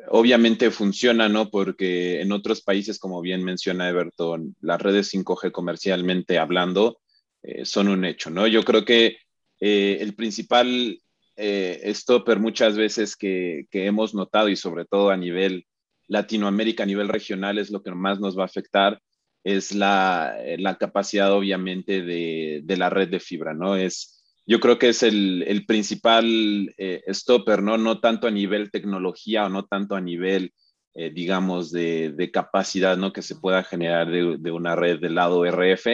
obviamente funcionan, ¿no? Porque en otros países, como bien menciona Everton, las redes 5G comercialmente hablando, eh, son un hecho, ¿no? Yo creo que eh, el principal eh, stopper muchas veces que, hemos notado y sobre todo a nivel Latinoamérica, a nivel regional, es lo que más nos va a afectar, es la, capacidad obviamente de, la red de fibra, ¿no? Es, yo creo que es el, principal stopper, ¿no? No tanto a nivel tecnología o no tanto a nivel, digamos, de, capacidad, ¿no? Que se pueda generar de, una red del lado RF.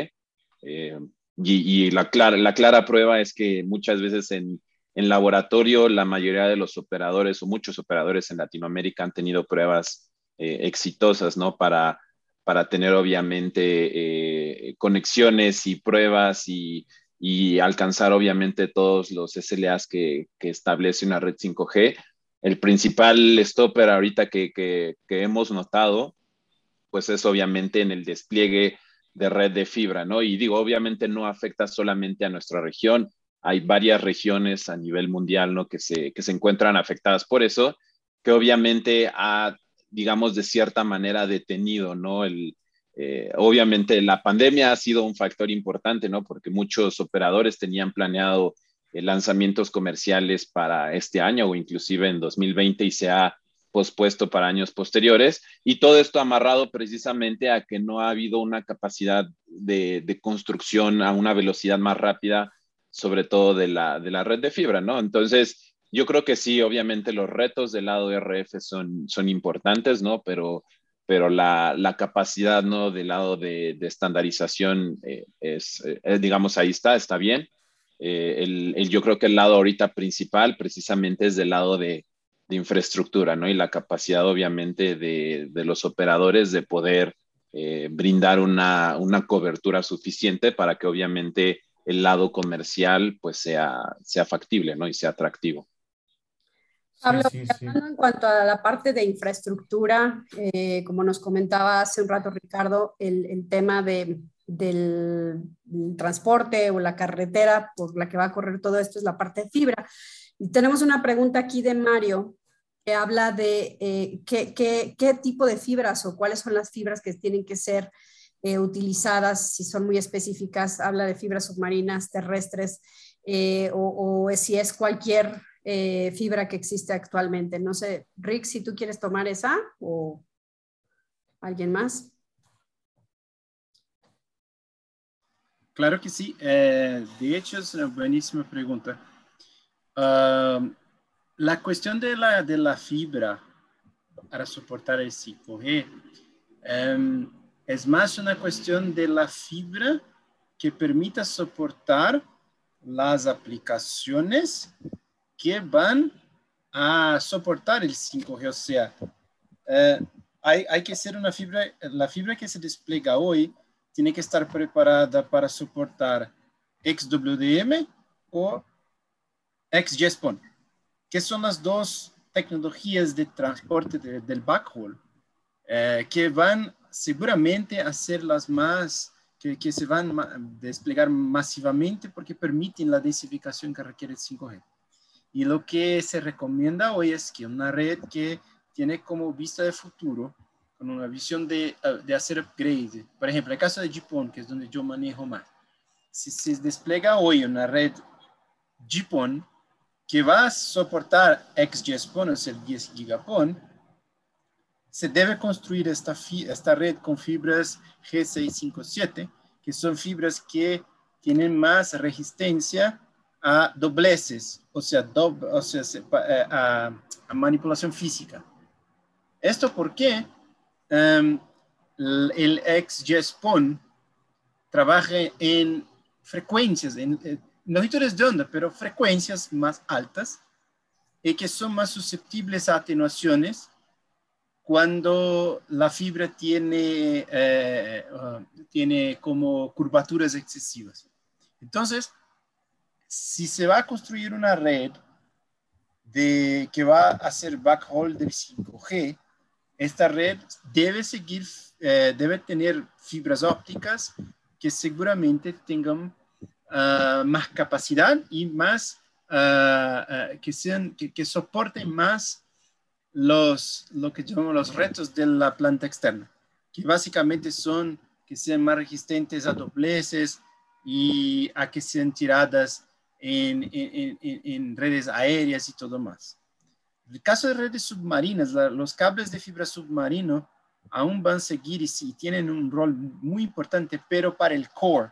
Y, la, clara, la clara prueba es que muchas veces en, en laboratorio la mayoría de los operadores o muchos operadores en Latinoamérica han tenido pruebas eh, exitosas, ¿no? Para, para tener obviamente eh, conexiones y pruebas y, y, alcanzar obviamente todos los SLAs que, que, establece una red 5G. El principal stopper ahorita que, que, que hemos notado, pues es obviamente en el despliegue de red de fibra, ¿no? Y digo, obviamente no afecta solamente a nuestra región, hay varias regiones a nivel mundial, ¿no? Que se, que se encuentran afectadas por eso, que obviamente ha, digamos, de cierta manera detenido, ¿no? El, eh, obviamente la pandemia ha sido un factor importante, ¿no? Porque muchos operadores tenían planeado lanzamientos comerciales para este año o inclusive en 2020 y se ha pospuesto para años posteriores. Y todo esto amarrado precisamente a que no ha habido una capacidad de, construcción a una velocidad más rápida, sobre todo de la, de la red de fibra, ¿no? Entonces, yo creo que sí, obviamente los retos del lado de RF son, son importantes, ¿no? Pero, pero la, la capacidad, ¿no? Del lado de, estandarización eh, es, eh, digamos, ahí está, está bien. Eh, el, yo creo que el lado ahorita principal precisamente es del lado de, de infraestructura, ¿no? Y la capacidad, obviamente, de, de los operadores de poder brindar una, una cobertura suficiente para que, obviamente, el lado comercial, pues, sea, sea factible, ¿no? Y sea atractivo. Pablo, en cuanto a la parte de infraestructura, eh, como nos comentaba hace un rato Ricardo, el, tema de, del, transporte o la carretera por la que va a correr todo esto es la parte de fibra. Tenemos una pregunta aquí de Mario que habla de eh, qué, tipo de fibras o cuáles son las fibras que tienen que ser eh, utilizadas, si son muy específicas, habla de fibras submarinas, terrestres, o, o si es cualquier eh, fibra que existe actualmente. No sé, Rick, si tú quieres tomar esa o alguien más. Claro que sí. Eh, de hecho, es una buenísima pregunta. La cuestión de la, de la fibra para soportar el 5G um, es más una cuestión de la fibra que permita soportar las aplicaciones que van a soportar el 5G. O sea, eh, hay, hay, que ser una fibra, la fibra que se despliega hoy tiene que estar preparada para soportar XWDM o XGSPON, que son las dos tecnologías de transporte del backhaul, eh, que van seguramente a ser las más, que, que se van a desplegar masivamente porque permiten la densificación que requiere el 5G. Y lo que se recomienda hoy es que una red que tiene como vista de futuro, con una visión de, eh, de hacer upgrade, por ejemplo, el caso de GPON, que es donde yo manejo más, si se despliega hoy una red GPON que va a soportar XGSPON, o sea, 10 gigapon, se debe construir esta, esta red con fibras G657, que son fibras que tienen más resistencia a dobleces, o sea, o sea eh, a, manipulación física. ¿Esto porque em, el XGSPON trabaja en frecuencias, en, eh, longitudes de onda, pero frecuencias más altas y que son más susceptibles a atenuaciones cuando la fibra tiene, eh, uh, tiene como curvaturas excesivas. Entonces, si se va a construir una red de, que va a hacer backhaul del 5G, esta red debe seguir, eh, debe tener fibras ópticas que seguramente tengan ah, más capacidad y más, ah, que, sean, que, soporten más los, lo que llamamos los retos de la planta externa, que básicamente son que sean más resistentes a dobleces y a que sean tiradas en, redes aéreas y todo más. En el caso de redes submarinas, los cables de fibra submarino aún van a seguir y, tienen un rol muy importante, pero para el core,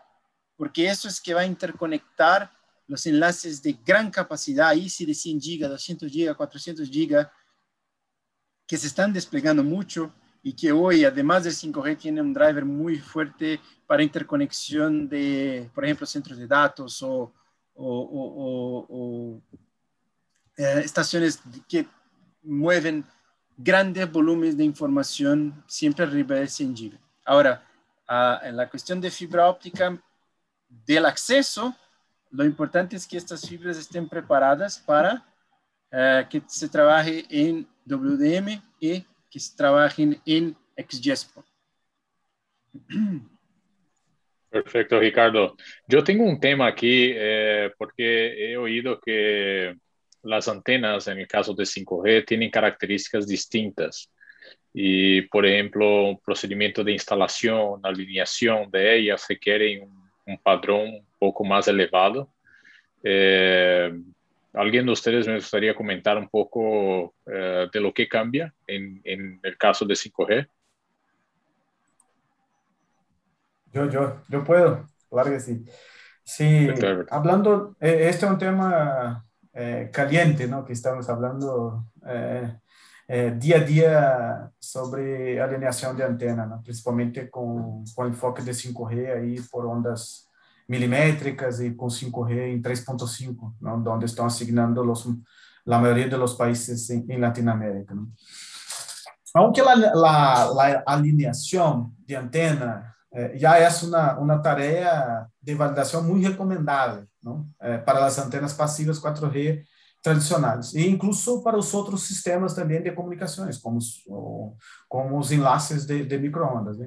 porque eso es que va a interconectar los enlaces de gran capacidad, sí de 100 GB, 200 GB, 400 GB, que se están desplegando mucho y que hoy, además del 5G, tiene un driver muy fuerte para interconexión de, por ejemplo, centros de datos o, o, eh, estaciones que mueven grandes volúmenes de información siempre arriba de 100 GB. Ahora, ah, en la cuestión de fibra óptica, del acceso, lo importante es que estas fibras estén preparadas para eh, que se trabaje en WDM y que se trabajen en XGSPO. Perfecto, Ricardo. Yo tengo un tema aquí eh, porque he oído que las antenas, en el caso de 5G, tienen características distintas. Y, por ejemplo, un procedimiento de instalación, alineación de ellas requiere un, un padrón un poco más elevado. Eh, ¿Alguien de ustedes me gustaría comentar un poco eh, de lo que cambia en, en, el caso de 5G? Yo, yo, yo puedo, claro que sí. Sí, hablando, eh, este es un tema caliente, ¿no? Que estamos hablando día a día sobre alineación de antena, ¿no? principalmente con, con enfoque de 5G ahí por ondas milimétricas y con 5G en 3.5, donde están asignando los, la mayoría de los países en, Latinoamérica. Aunque la, la, la, alineación de antena eh, ya es una, una, tarea de validación muy recomendable eh, para las antenas pasivas 4G tradicionales e incluso para los otros sistemas también de comunicaciones, como, como los enlaces de, de microondas.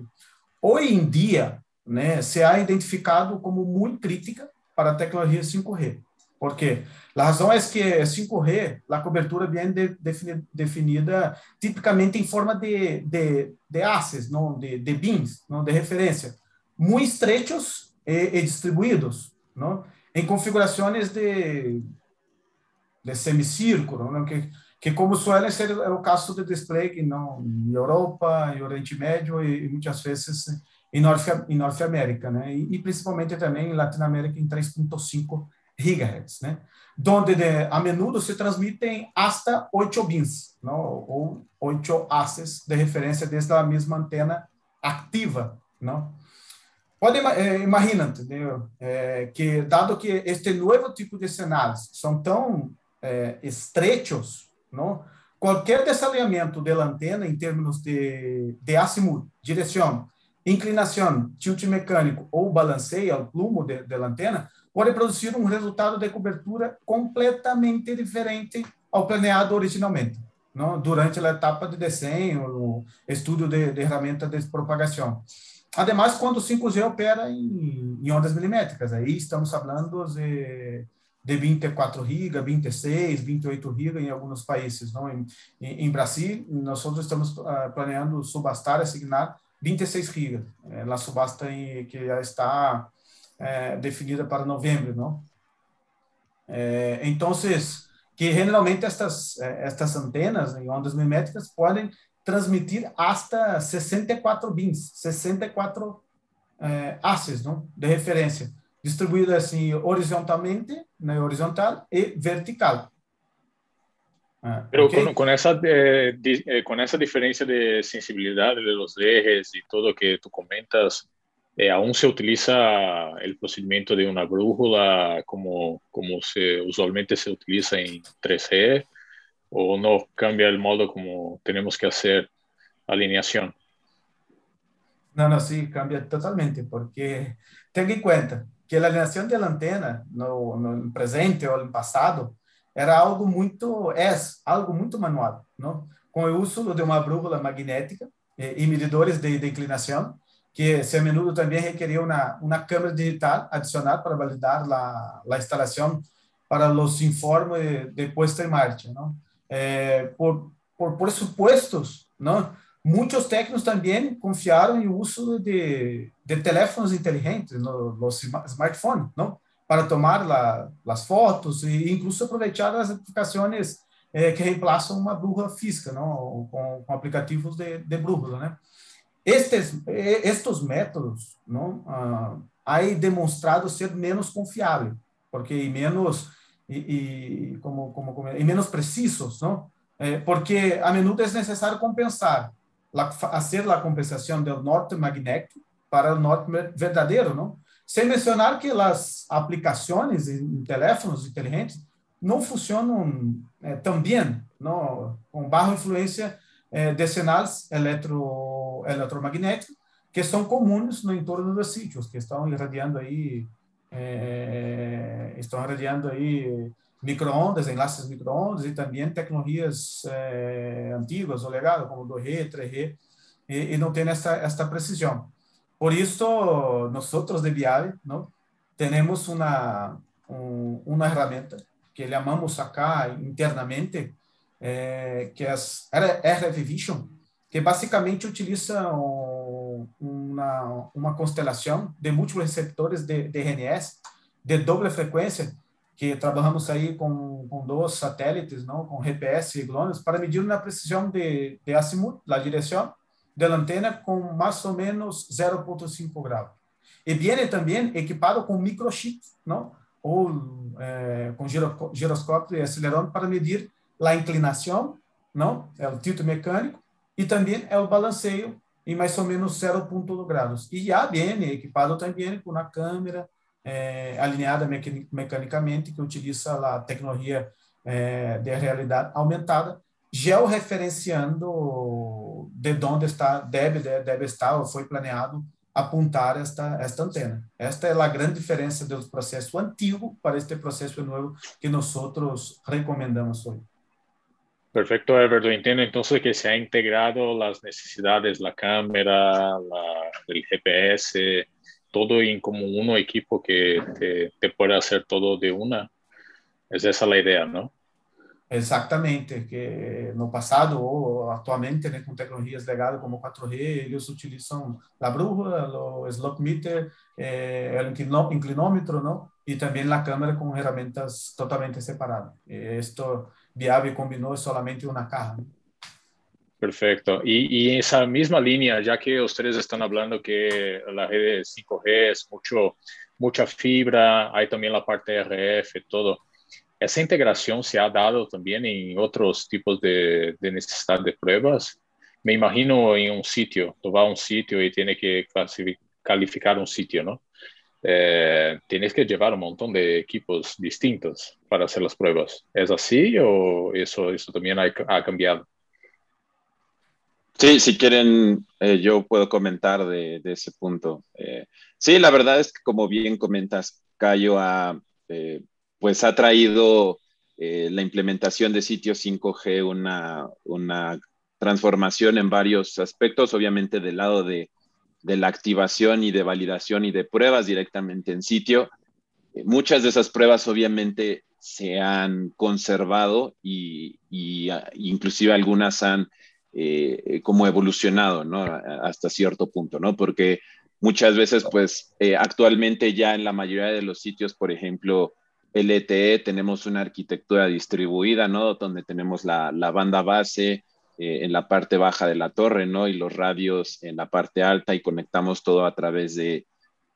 Hoy en día, né, se ha identificado como muito crítica para a tecnologia 5G. Por quê? A razão é que 5G, a cobertura bem de, definida, definida tipicamente em forma de, de, de aces, não, de, de bins, não, de referência, muito estreitos e, e distribuídos, não, em configurações de semicírculo, não, que, que como suele ser o caso de display não, em Europa, em Oriente Médio e, e muitas vezes em Norte, em Norte América, né? E, e, principalmente também em Latinoamérica em 3.5 GHz, né? Donde de, a menudo se transmitem hasta 8 bins, não? ou 8 haces de referência desde a mesma antena ativa, não? Pode eh, imaginar? É, que dado que este novo tipo de cenários são tão é, estreitos, não? Qualquer desalinhamento da antena em termos de, de azimuth, direção inclinação, tilt mecânico ou balanceio, o plumo de, de antena, pode produzir um resultado de cobertura completamente diferente ao planeado originalmente, não? durante a etapa de desenho, estudo de, de ferramentas de propagação. Ademais, quando o 5G opera em, em ondas milimétricas, aí estamos falando de, de 24 GB, 26, 28 GB em alguns países. Não? Em, em, em Brasil, nós estamos uh, planeando subastar, asignar 26 gigas, é, a subasta em, que já está é, definida para novembro, não? É, então, que geralmente estas, é, estas antenas em ondas miméticas podem transmitir hasta 64 bins, 64 é, aces não? de referência, distribuídas assim horizontalmente, né, horizontal e vertical. Ah, Pero okay. con, con, esa, eh, di, eh, con esa diferencia de sensibilidad de los ejes y todo que tú comentas, eh, ¿aún se utiliza el procedimiento de una brújula como, como se, usualmente se utiliza en 3G? ¿O no cambia el modo como tenemos que hacer alineación? No, no, sí, cambia totalmente, porque tenga en cuenta que la alineación de antena, no, no en presente o en pasado, era algo muito é algo muito manual, não? Com o uso de uma brújula magnética e, e medidores de, de, inclinação, que se a menudo também requeria uma uma câmera digital adicional para validar a, a instalação para os informes de puesta em marcha, não? É, por por pressupostos, não? Muitos técnicos também confiaram em uso de, de teléfonos inteligentes, no smartphones, não? para tomar la, las fotos e incluso aproveitar as aplicações eh, que reemplazam uma brújula física, não? Com, com aplicativos de, de né? Estes, estes métodos, não? Ah, aí demonstrado ser menos confiável, porque menos e, e como, como, como e menos precisos, não? Eh, porque a menudo é necessário compensar, fazer a compensação do norte magnético para o norte verdadeiro, não? Sem mencionar que as aplicações em teléfonos inteligentes não funcionam é, tão bem, não, com baixa influência é, de sinais eletro, eletromagnéticos que são comuns no entorno dos sítios, que estão irradiando aí, é, estão irradiando aí microondas, enlaces microondas e também tecnologias é, antigas ou legadas, como 2G, 3G, e, e não tem essa, essa precisão. Por eso nosotros de Viale, ¿no? Tenemos una, un, una herramienta que llamamos acá internamente, eh, que es RF Vision, que basicamente utiliza uma, uma constelação de múltiplos receptores de, de RNS de doble frequência que trabalhamos aí com, com dois satélites, não, com GPS e drones, para medir na precisão de, de azimut, a direção da antena, com mais ou menos 0,5 graus. E vem também equipado com microchip, não, ou é, com giroscópio e acelerômetro para medir a inclinação, não, é o título mecânico, e também é o balanceio em mais ou menos 0,1 graus. E já vem equipado também com a câmera, é, alinhada mecanicamente, que utiliza a tecnologia é, de realidade aumentada, georreferenciando de onde está, deve, deve estar ou foi planeado apontar esta, esta antena. Esta é a grande diferença do processo antigo para este processo novo que nós recomendamos hoje. Perfecto, Alberto. Entiendo entonces que se ha integrado las necesidades, la cámara, la, el GPS, todo en como uno equipo que te, te puede hacer todo de una. Es esa la idea, ¿no? Exatamente, que no passado ou atualmente, né, com tecnologias legadas como 4G, eles utilizam a brújula, o slope meter, eh, o inclinômetro, não? e também a câmera com ferramentas totalmente separadas. Isto viável combinou solamente uma caja. Perfecto. Y, esa misma línea, ya que ustedes están hablando que la red 5G es mucho, mucha fibra, hay también la parte RF, todo. ¿Esa integración se ha dado también en otros tipos de, necesidad de pruebas? Me imagino en un sitio, tú a un sitio y tiene que calificar un sitio, ¿no? Eh, tienes que llevar un montón de equipos distintos para hacer las pruebas. ¿Es así o eso, eso también ha cambiado? Sí, si quieren, eh, yo puedo comentar de, ese punto. Eh, sí, la verdad es que como bien comentas, Cayo ha, eh, pues ha traído la implementación de sitios 5G una, una transformación en varios aspectos, obviamente del lado de, de la activación y de validación y de pruebas directamente en sitio. Muchas de esas pruebas obviamente se han conservado y, y inclusive algunas han eh, como evolucionado, ¿no? Hasta cierto punto, ¿no? Porque muchas veces, pues, eh, actualmente ya en la mayoría de los sitios, por ejemplo, LTE, tenemos una arquitectura distribuida, ¿no? Donde tenemos la, banda base eh, en la parte baja de la torre, ¿no? Y los radios en la parte alta y conectamos todo a través de,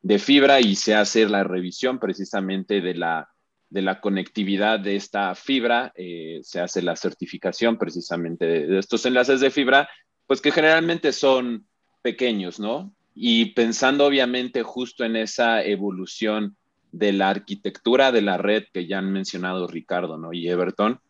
de fibra y se hace la revisión precisamente de la, de la conectividad de esta fibra, eh, se hace la certificación precisamente de, estos enlaces de fibra, pues que generalmente son pequeños, ¿no? Y pensando obviamente justo en esa evolución de la arquitectura de la red que ya han mencionado Ricardo, ¿no? Y Everton,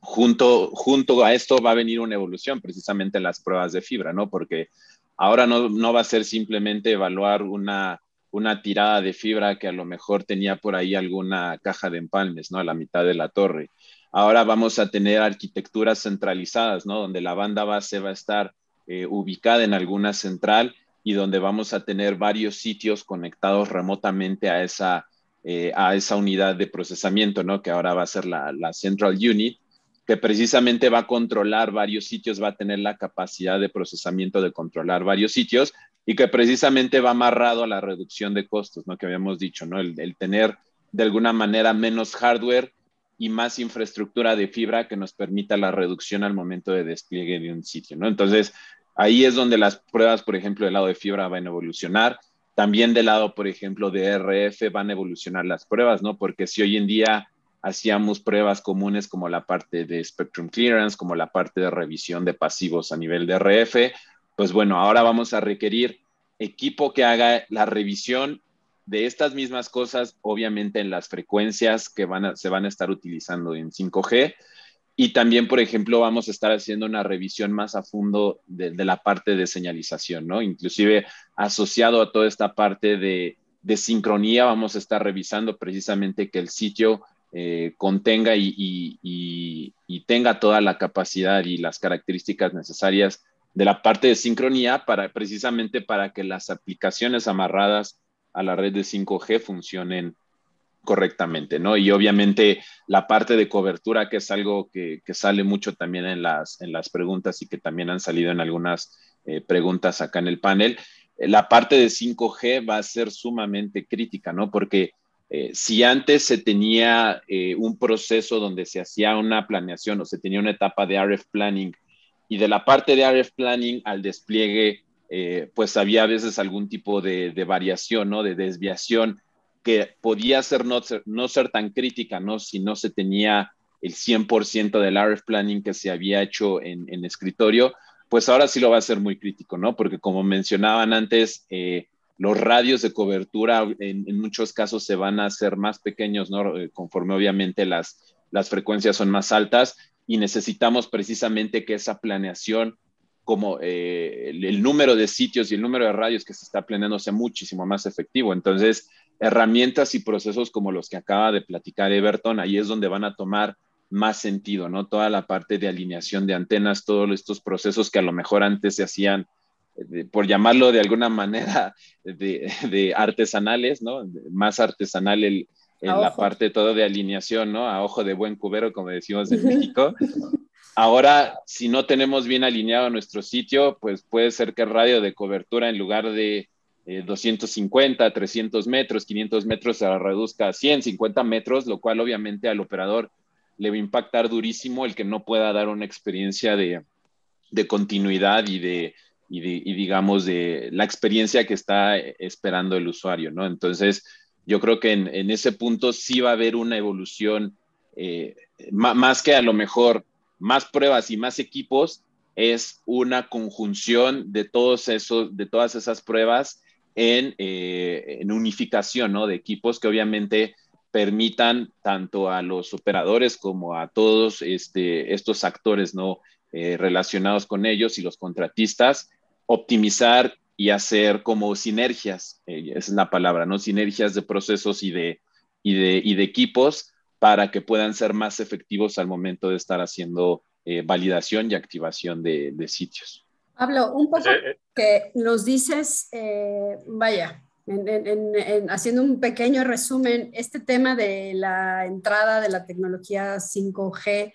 junto, junto a esto va a venir una evolución, precisamente las pruebas de fibra, ¿no? Porque ahora no, no va a ser simplemente evaluar una una tirada de fibra que a lo mejor tenía por ahí alguna caja de empalmes, ¿no? A la mitad de la torre. Ahora vamos a tener arquitecturas centralizadas, ¿no? Donde la banda base va a estar eh, ubicada en alguna central y donde vamos a tener varios sitios conectados remotamente a esa, eh, a esa unidad de procesamiento, ¿no? Que ahora va a ser la, la Central Unit, que precisamente va a controlar varios sitios, va a tener la capacidad de procesamiento de controlar varios sitios y que precisamente va amarrado a la reducción de costos, ¿no? Que habíamos dicho, ¿no? El, tener de alguna manera menos hardware y más infraestructura de fibra que nos permita la reducción al momento de despliegue de un sitio, ¿no? Entonces, ahí es donde las pruebas, por ejemplo, del lado de fibra van a evolucionar. También del lado, por ejemplo, de RF van a evolucionar las pruebas, ¿no? Porque si hoy en día hacíamos pruebas comunes como la parte de Spectrum Clearance, como la parte de revisión de pasivos a nivel de RF, pues bueno, ahora vamos a requerir equipo que haga la revisión de estas mismas cosas, obviamente en las frecuencias que van se van a estar utilizando en 5G. Y también, por ejemplo, vamos a estar haciendo una revisión más a fondo de, la parte de señalización, ¿no? Inclusive asociado a toda esta parte de, sincronía, vamos a estar revisando precisamente que el sitio eh, contenga y, tenga toda la capacidad y las características necesarias de la parte de sincronía para precisamente para que las aplicaciones amarradas a la red de 5G funcionen correctamente, ¿no? Y obviamente la parte de cobertura, que es algo que, sale mucho también en las, en las preguntas y que también han salido en algunas eh, preguntas acá en el panel, eh, la parte de 5G va a ser sumamente crítica, ¿no? Porque eh, si antes se tenía un proceso donde se hacía una planeación o se tenía una etapa de RF planning y de la parte de RF planning al despliegue, eh, pues había a veces algún tipo de, variación, ¿no? De desviación que podía ser no, ser no ser tan crítica, ¿no? Si no se tenía el 100% del RF planning que se había hecho en, en, escritorio, pues ahora sí lo va a ser muy crítico, ¿no? Porque como mencionaban antes, eh, los radios de cobertura en, muchos casos se van a hacer más pequeños, ¿no? Eh, conforme obviamente las, las frecuencias son más altas y necesitamos precisamente que esa planeación, como eh, el, número de sitios y el número de radios que se está planeando sea muchísimo más efectivo. Entonces, herramientas y procesos como los que acaba de platicar Everton, ahí es donde van a tomar más sentido, ¿no? Toda la parte de alineación de antenas, todos estos procesos que a lo mejor antes se hacían por llamarlo de alguna manera, de, artesanales, ¿no? Más artesanal el, en la parte todo de alineación, ¿no? A ojo de buen cubero, como decimos en México. Ahora, si no tenemos bien alineado nuestro sitio, pues puede ser que el radio de cobertura en lugar de 250, 300 metros, 500 metros se reduzca a 150 metros, lo cual obviamente al operador le va a impactar durísimo el que no pueda dar una experiencia de, de continuidad y de, y, digamos de la experiencia que está esperando el usuario, ¿no? Entonces, yo creo que en, ese punto sí va a haber una evolución, eh, más que a lo mejor más pruebas y más equipos, es una conjunción de todos esos, de todas esas pruebas en, eh, unificación, ¿no? De equipos que obviamente permitan tanto a los operadores como a todos este, estos actores, ¿no? Eh, relacionados con ellos y los contratistas, optimizar y hacer como sinergias, eh, es la palabra, ¿no? Sinergias de procesos y de, y de, y de equipos para que puedan ser más efectivos al momento de estar haciendo eh, validación y activación de, de, sitios. Pablo, un poco que nos dices, vaya, haciendo un pequeño resumen, este tema de la entrada de la tecnología 5G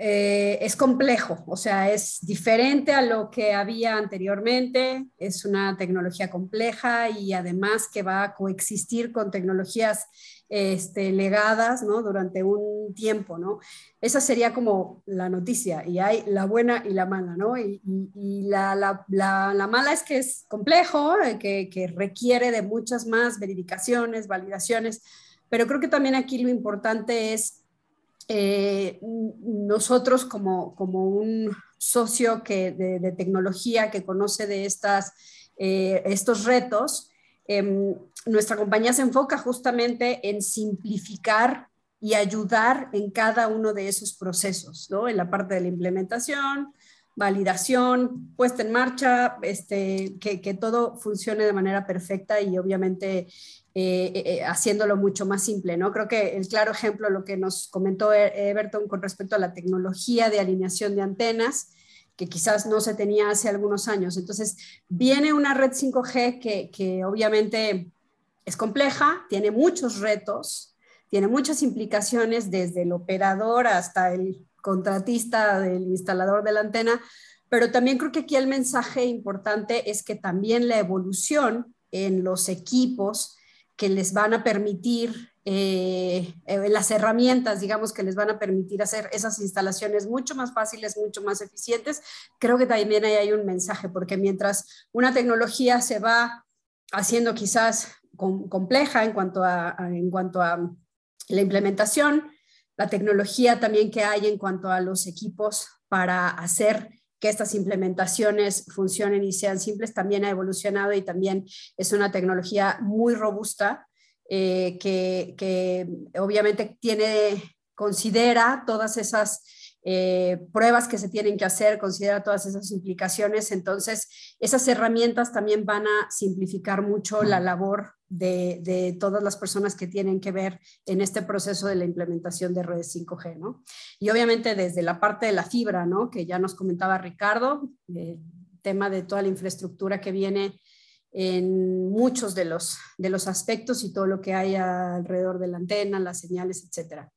eh, es complejo, o sea, es diferente a lo que había anteriormente, es una tecnología compleja y además que va a coexistir con tecnologías este, legadas ¿no? durante un tiempo. ¿no? Esa sería como la noticia y hay la buena y la mala. ¿no? Y, la, la, la, mala es que es complejo, eh, que, que requiere de muchas más verificaciones, validaciones, pero creo que también aquí lo importante es eh, nosotros como, como un socio que, de, tecnología que conoce de estas, eh, estos retos, em, nuestra compañía se enfoca justamente en simplificar y ayudar en cada uno de esos procesos, ¿no? En la parte de la implementación, validación, puesta en marcha, este, que, que, todo funcione de manera perfecta y obviamente eh, eh, eh, haciéndolo mucho más simple, ¿no? Creo que el claro ejemplo, lo que nos comentó e-, Everton con respecto a la tecnología de alineación de antenas, que quizás no se tenía hace algunos años. Entonces, viene una red 5G que, que obviamente es compleja, tiene muchos retos, tiene muchas implicaciones desde el operador hasta el contratista, del instalador de la antena, pero también creo que aquí el mensaje importante es que también la evolución en los equipos que les van a permitir, eh, eh, las herramientas, digamos, que les van a permitir hacer esas instalaciones mucho más fáciles, mucho más eficientes, creo que también ahí hay un mensaje, porque mientras una tecnología se va haciendo quizás compleja en cuanto a, en cuanto a la implementación, la tecnología también que hay en cuanto a los equipos para hacer que estas implementaciones funcionen y sean simples, también ha evolucionado y también es una tecnología muy robusta eh, que, obviamente tiene, considera todas esas eh, pruebas que se tienen que hacer, considera todas esas implicaciones. Entonces, esas herramientas también van a simplificar mucho la labor de, todas las personas que tienen que ver en este proceso de la implementación de redes 5G, ¿no? Y obviamente desde la parte de la fibra, ¿no? Que ya nos comentaba Ricardo, el tema de toda la infraestructura que viene en muchos de los, de los aspectos y todo lo que hay alrededor de la antena, las señales, etcétera.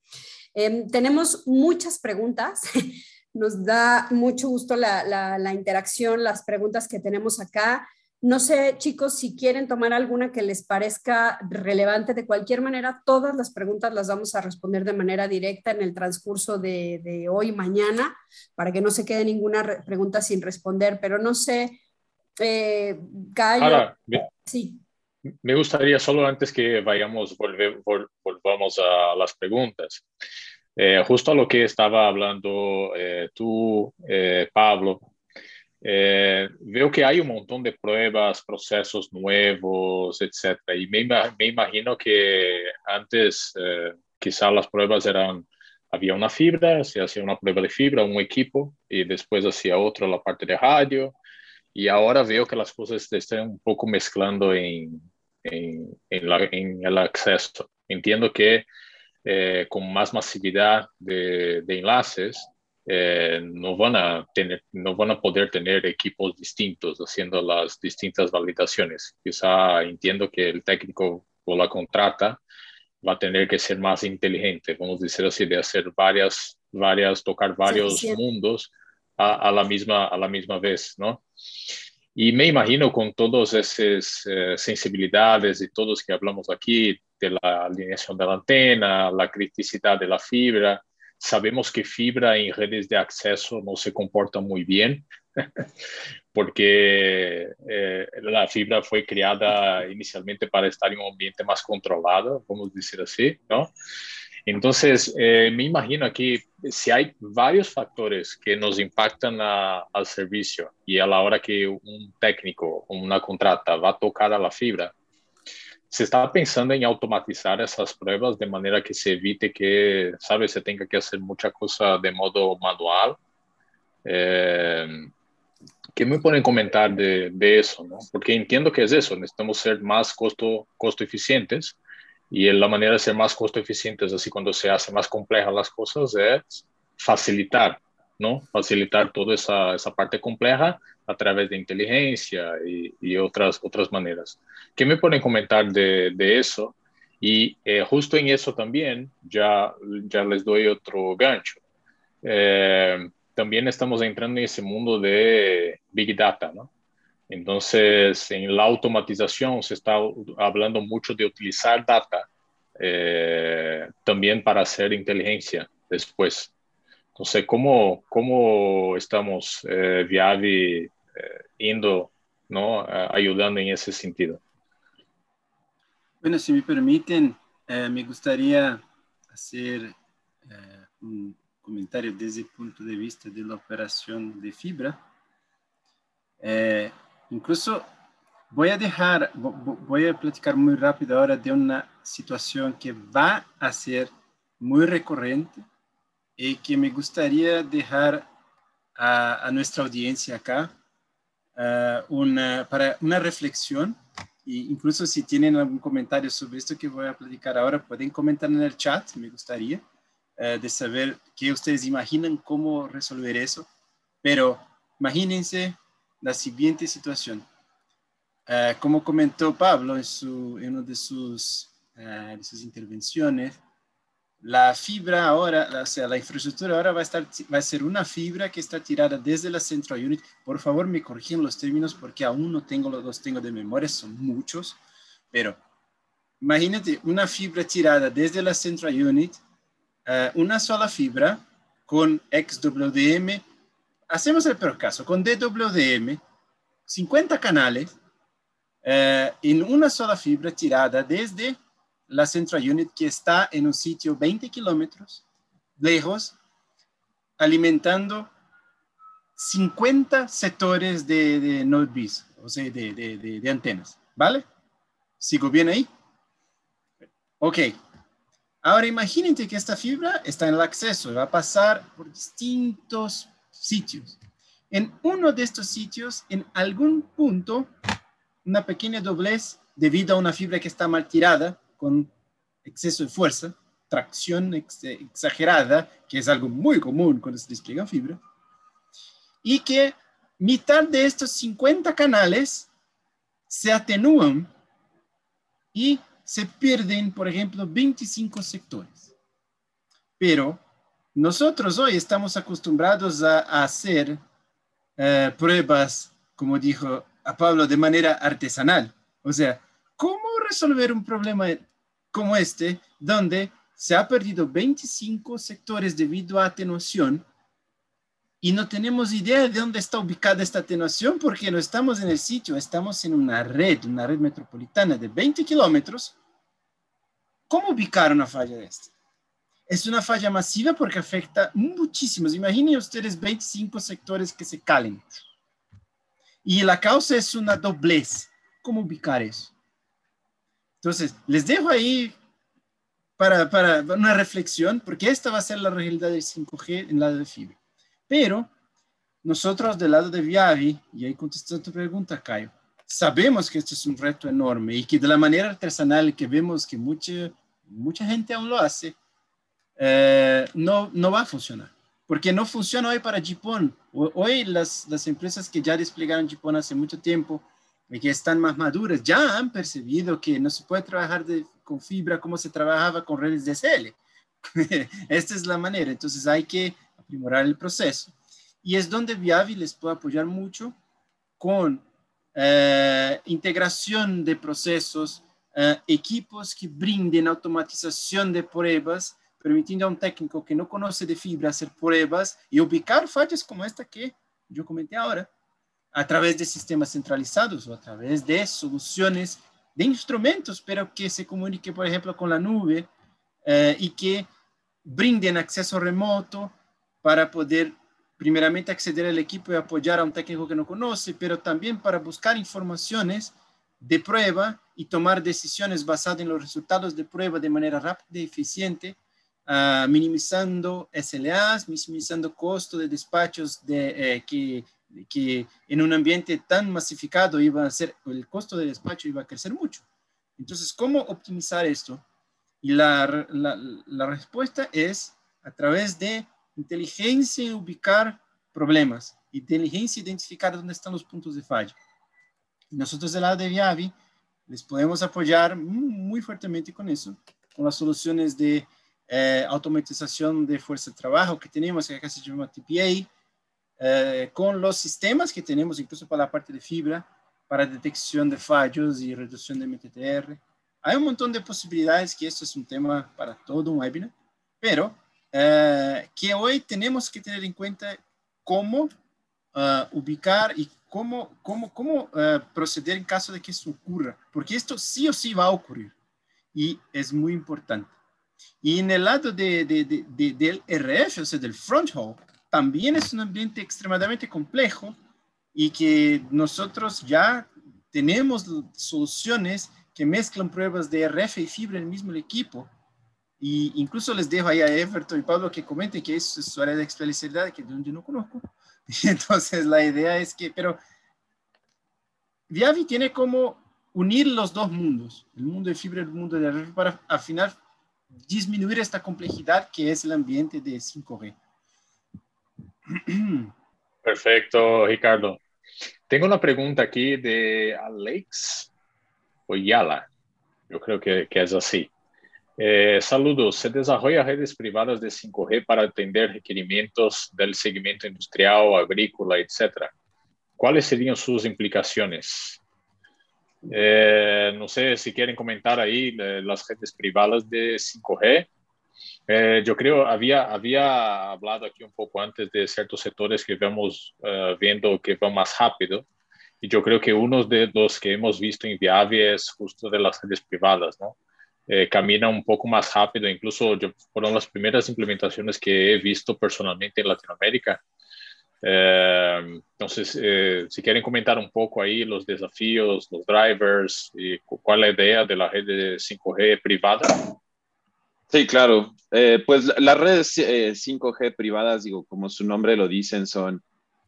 Em, tenemos muchas preguntas. Nos da mucho gusto la, la interacción, las preguntas que tenemos acá. No sé, chicos, si quieren tomar alguna que les parezca relevante. De cualquier manera, todas las preguntas las vamos a responder de manera directa en el transcurso de, de hoy, mañana, para que no se quede ninguna pregunta sin responder. Pero no sé, eh, Ahora, sí. Me gustaría solo antes que vayamos, volvamos a las preguntas. Eh, justo a lo que estaba hablando eh, tú, eh, Pablo, veo que hay un montón de pruebas, procesos nuevos, etc. Y me, me imagino que antes quizás las pruebas eran, había una fibra, se hacía una prueba de fibra, un equipo, y después hacía otro la parte de radio. Y ahora veo que las cosas están un poco mezclando en, en, en el acceso. Entiendo que eh, con más masividad de, enlaces, eh, no, van a tener, no van a poder tener equipos distintos haciendo las distintas validaciones. Quizá entiendo que el técnico o la contrata va a tener que ser más inteligente, vamos a decir así, de hacer varias, varias, tocar varios mundos a, la misma, a la misma vez, ¿no? Y me imagino con todas esas eh, sensibilidades y todos que hablamos aquí, de la alineación de la antena, la criticidad de la fibra. Sabemos que fibra en redes de acceso no se comporta muy bien porque eh, la fibra fue creada inicialmente para estar en un ambiente más controlado, vamos a decir así, ¿no? Entonces, eh, me imagino que si hay varios factores que nos impactan al servicio y a la hora que un técnico o una contrata va a tocar a la fibra, se está pensando en automatizar esas pruebas de manera que se evite que, sabe, se tenga que hacer mucha cosa de modo manual. Eh, ¿Qué me pueden comentar de, de, eso? ¿no? Porque entiendo que es eso, necesitamos ser más costo, costo eficientes y la manera de ser más costo eficientes, así cuando se hace más complejas las cosas, es facilitar, ¿no? Facilitar toda esa, esa parte compleja a través de inteligencia y, y, otras, otras maneras. ¿Qué me pueden comentar de, de eso? Y eh, justo en eso también, ya, ya les doy otro gancho. Eh, también estamos entrando en ese mundo de Big Data, ¿no? Entonces, en la automatización se está hablando mucho de utilizar data eh, también para hacer inteligencia después. Entonces, ¿cómo, cómo estamos, eh, Viavi, eh, ¿no? ayudando en ese sentido? Bueno, si me permiten, eh, me gustaría hacer eh, un comentario desde el punto de vista de la operación de fibra. Incluso voy a dejar, voy a platicar muy rápido ahora de una situación que va a ser muy recurrente y que me gustaría dejar a, nuestra audiencia acá una, para una reflexión. E incluso si tienen algún comentario sobre esto que voy a platicar ahora, pueden comentar en el chat, me gustaría, uh, de saber qué ustedes imaginan cómo resolver eso. Pero imagínense la siguiente situación. Uh, como comentó Pablo en, su, en una de sus, de sus intervenciones, la fibra ahora, o sea, la infraestructura ahora va a, estar, va a ser una fibra que está tirada desde la Central Unit. Por favor, me corrigen los términos porque aún no tengo los tengo de memoria, son muchos. Pero imagínate una fibra tirada desde la Central Unit, uh, una sola fibra con XWDM. Hacemos el peor caso, con DWDM, 50 canales uh, en una sola fibra tirada desde la Central Unit que está en un sitio 20 kilómetros lejos, alimentando 50 sectores de, de Node o sea, de, de, de, antenas. ¿Vale? ¿Sigo bien ahí? Ok. Ahora imagínate que esta fibra está en el acceso, va a pasar por distintos sitios. En uno de estos sitios, en algún punto, una pequeña doblez debido a una fibra que está mal tirada, con exceso de fuerza, tracción exagerada, que es algo muy común cuando se despliega fibra, y que mitad de estos 50 canales se atenúan y se pierden, por ejemplo, 25 sectores. Pero nosotros hoy estamos acostumbrados a, hacer eh, pruebas, como dijo a Pablo de manera artesanal. O sea, ¿cómo resolver un problema como este donde se ha perdido 25 sectores debido a atenuación y no tenemos idea de dónde está ubicada esta atenuación porque no estamos en el sitio, estamos en una red, una red metropolitana de 20 kilómetros. ¿Cómo ubicar una falla de esta? Es una falla masiva porque afecta muchísimos. Imaginen ustedes 25 sectores que se calen. Y la causa es una doblez. ¿Cómo ubicar eso? Entonces, les dejo ahí para, para una reflexión, porque esta va a ser la realidad del 5G en lado de fibra. Pero nosotros del lado de Viavi, y ahí contestando tu pregunta, Caio, sabemos que este es un reto enorme y que de la manera artesanal que vemos que mucha, mucha gente aún lo hace, eh, no, no va a funcionar. Porque no funciona hoy para Jipón. Hoy las, las empresas que ya desplegaron Jipón hace mucho tiempo y que están más maduras ya han percibido que no se puede trabajar con fibra como se trabajaba con redes DSL. Esta es la manera. Entonces hay que aprimorar el proceso. Y es donde Viavi les puede apoyar mucho con eh, integración de procesos, eh, equipos que brinden automatización de pruebas, permitiendo a un técnico que no conoce de fibra hacer pruebas y ubicar fallas como esta que yo comenté ahora, a través de sistemas centralizados o a través de soluciones de instrumentos, pero que se comunique, por ejemplo, con la nube eh, que brinden acceso remoto para poder primeramente acceder al equipo y apoyar a un técnico que no conoce, pero también para buscar informaciones de prueba y tomar decisiones basadas en los resultados de prueba de manera rápida y eficiente, uh, minimizando SLAs, minimizando costo de despachos de, eh, que, que en un ambiente tan masificado iba a ser, el costo de despacho iba a crecer mucho. Entonces, ¿cómo optimizar esto? Y la, la, la respuesta es a través de inteligencia en ubicar problemas, inteligencia en identificar dónde están los puntos de falla. Nosotros del lado de Viavi les podemos apoyar muy fuertemente con eso, con las soluciones de eh, automatización de fuerza de trabajo que tenemos, que acá se llama TPA, eh, con los sistemas que tenemos, incluso para la parte de fibra, para detección de fallos y reducción de MTTR. Hay un montón de posibilidades que esto es un tema para todo un webinar, pero eh, que hoy tenemos que tener en cuenta cómo uh, ubicar y cómo, cómo, cómo uh, proceder en caso de que eso ocurra, porque esto sí o sí va a ocurrir y es muy importante. Y en el lado de, de, de, del RF, o sea, del front haul, también es un ambiente extremadamente complejo y que nosotros ya tenemos soluciones que mezclan pruebas de RF y fibra en el mismo equipo y incluso les dejo ahí a Everton y Pablo que comenten que es su área de especialidad, que yo no conozco. Entonces la idea es que, pero Viavi tiene como unir los dos mundos, el mundo de fibra y el mundo de red, para al final disminuir esta complejidad que es el ambiente de 5G. Perfecto, Ricardo. Tengo una pregunta aquí de Alex Oyala. Yo creo que, es así. Eh, saludos. Se desarrolla redes privadas de 5G para atender requerimientos del segmento industrial, agrícola, etc. ¿Cuáles serían sus implicaciones? Eh, no sé si quieren comentar ahí eh, las redes privadas de 5G. Eh, yo creo había había hablado aquí un poco antes de ciertos sectores que vamos viendo que van más rápido y yo creo que uno de los que hemos visto en Viavi es justo de las redes privadas, ¿no? camina un poco más rápido. Incluso yo, fueron las primeras implementaciones que he visto personalmente en Latinoamérica. Eh, entonces, eh, si quieren comentar un poco ahí los desafíos, los drivers y cuál es la idea de la red de 5G privada. Sí, claro. Eh, pues las redes 5G privadas, digo, como su nombre lo dicen, son,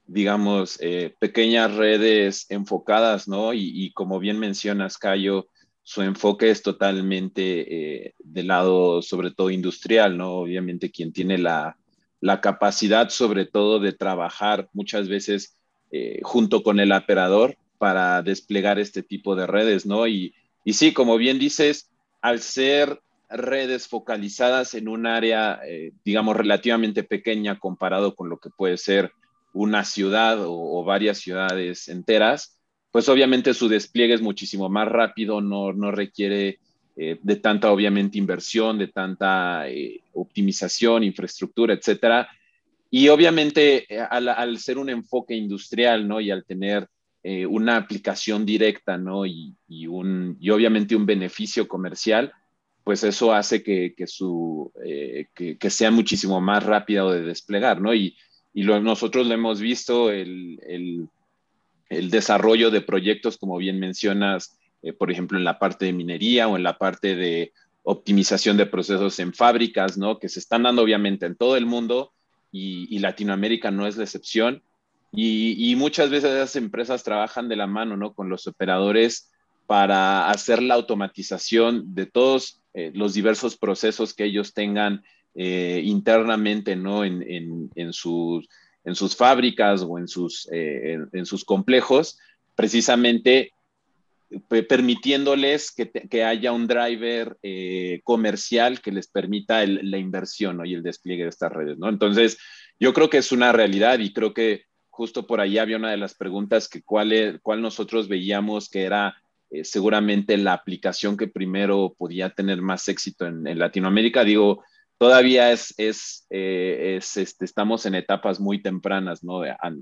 digamos, pequeñas redes enfocadas, ¿no? Y, y, como bien mencionas, Cayo, su enfoque es totalmente del lado, sobre todo industrial, ¿no? Obviamente quien tiene la, la capacidad, sobre todo, de trabajar muchas veces eh, junto con el operador para desplegar este tipo de redes, ¿no? Y, y sí, como bien dices, al ser redes focalizadas en un área, eh, digamos, relativamente pequeña comparado con lo que puede ser una ciudad o, o varias ciudades enteras, pues obviamente su despliegue es muchísimo más rápido, no, no requiere eh, de tanta, obviamente, inversión, de tanta eh, optimización, infraestructura, etcétera. Y obviamente, eh, al, ser un enfoque industrial, ¿no? Y al tener una aplicación directa, ¿no? Y, y, un, y obviamente un beneficio comercial, pues eso hace que, que su, que, sea muchísimo más rápido de desplegar, ¿no? Y, y nosotros lo hemos visto, el, el desarrollo de proyectos, como bien mencionas, eh, por ejemplo, en la parte de minería o en la parte de optimización de procesos en fábricas, ¿no? Que se están dando obviamente en todo el mundo y, Latinoamérica no es la excepción. Y, muchas veces esas empresas trabajan de la mano, ¿no? Con los operadores para hacer la automatización de todos eh, los diversos procesos que ellos tengan eh, internamente, ¿no? En, en, sus, en sus fábricas o en sus, en sus complejos, precisamente permitiéndoles que, haya un driver eh, comercial que les permita la inversión y el despliegue de estas redes. Entonces, yo creo que es una realidad y creo que justo por ahí había una de las preguntas que cuál, cuál nosotros veíamos que era eh, seguramente la aplicación que primero podía tener más éxito en, Latinoamérica. Digo, todavía es, eh, este, estamos en etapas muy tempranas,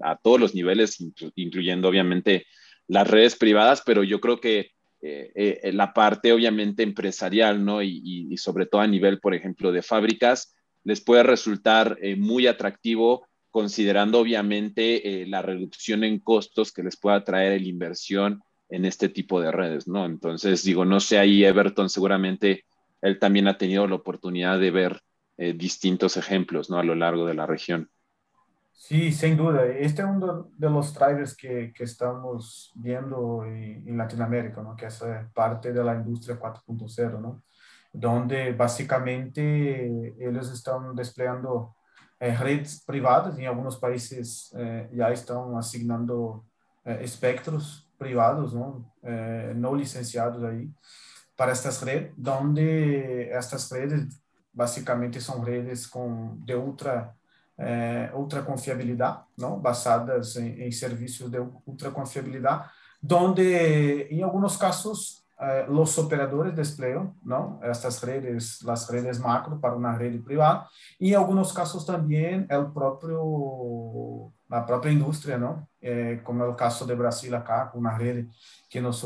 a todos los niveles, incluyendo obviamente las redes privadas, pero yo creo que eh, eh, la parte obviamente empresarial, ¿no? Y, sobre todo a nivel, por ejemplo, de fábricas, les puede resultar eh, muy atractivo considerando obviamente la reducción en costos que les pueda traer la inversión en este tipo de redes, ¿no? Entonces, digo, no sé, ahí Everton seguramente él también ha tenido la oportunidad de ver distintos ejemplos, ¿no? A lo largo de la región. Sí, sin duda. Este es uno de los drivers que, que estamos viendo en, en, Latinoamérica, ¿no? que es parte de la industria 4.0, ¿no? donde básicamente ellos están desplegando eh, redes privadas, en algunos países eh, ya están asignando eh, espectros privados, ¿no? no licenciados ahí, para estas redes, donde estas redes básicamente son redes con, de ultra é, ultra confiabilidade, não? basadas em, em, serviços de ultra confiabilidade, onde em alguns casos eh, os operadores desplegam não estas redes, as redes macro para uma rede privada, e em alguns casos também é o próprio a própria indústria, não? Eh, como é o caso de Brasil acá, com uma rede que nós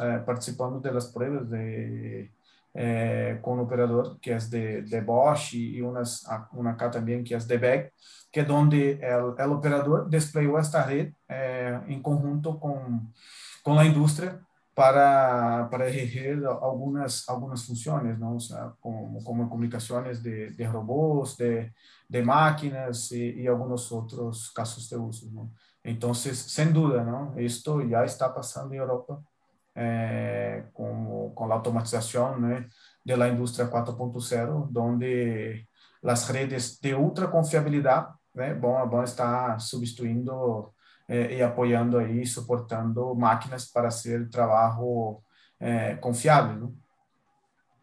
eh, participamos das provas de eh, con un operador que es de, de Bosch y unas, una acá también que es de Beck, que es donde el, el operador desplegó esta red eh, en conjunto con, con la industria para, para ejercer algunas, algunas funciones, ¿no? O sea, como, como comunicaciones de, de robots, de, de máquinas y, algunos otros casos de uso. Entonces, sin duda, ¿no? Esto ya está pasando en Europa com, com a automatização né, da indústria 4.0, onde as redes de ultra confiabilidade né, vão, vão substituindo eh, e apoiando aí, suportando máquinas para ser trabalho eh, confiável. Né?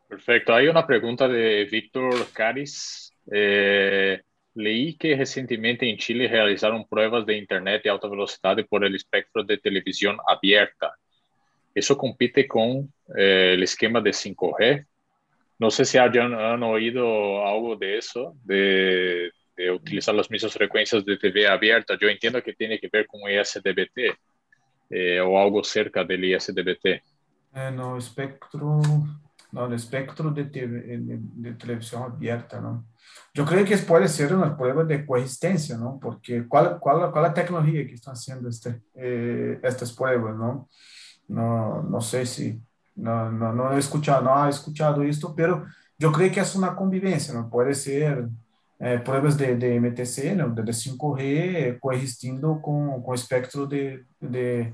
Perfecto. Hay una pregunta de Víctor Caris. Eh, leí que recientemente en Chile realizaron pruebas de Internet de alta velocidad por el espectro de televisión abierta. Eso compite con eh, el esquema de 5G. No sé si hayan, han oído algo de eso, de, utilizar las mismas frecuencias de TV abierta. Yo entiendo que tiene que ver con ISDBT eh, o algo cerca del ISDBT. Eh, no, espectro, no, el espectro de, TV, de, de, televisión abierta, ¿no? Yo creo que puede ser una prueba de coexistencia, ¿no? Porque ¿cuál, cuál, cuál la tecnología que están haciendo este, eh, estas pruebas, ¿no? No, no sé si, no, no, no he escuchado, no he escuchado esto, pero yo creo que es una convivencia, ¿no? Puede ser eh, pruebas de, de MTC, ¿no? de, 5G, coexistiendo con, con espectro de, de,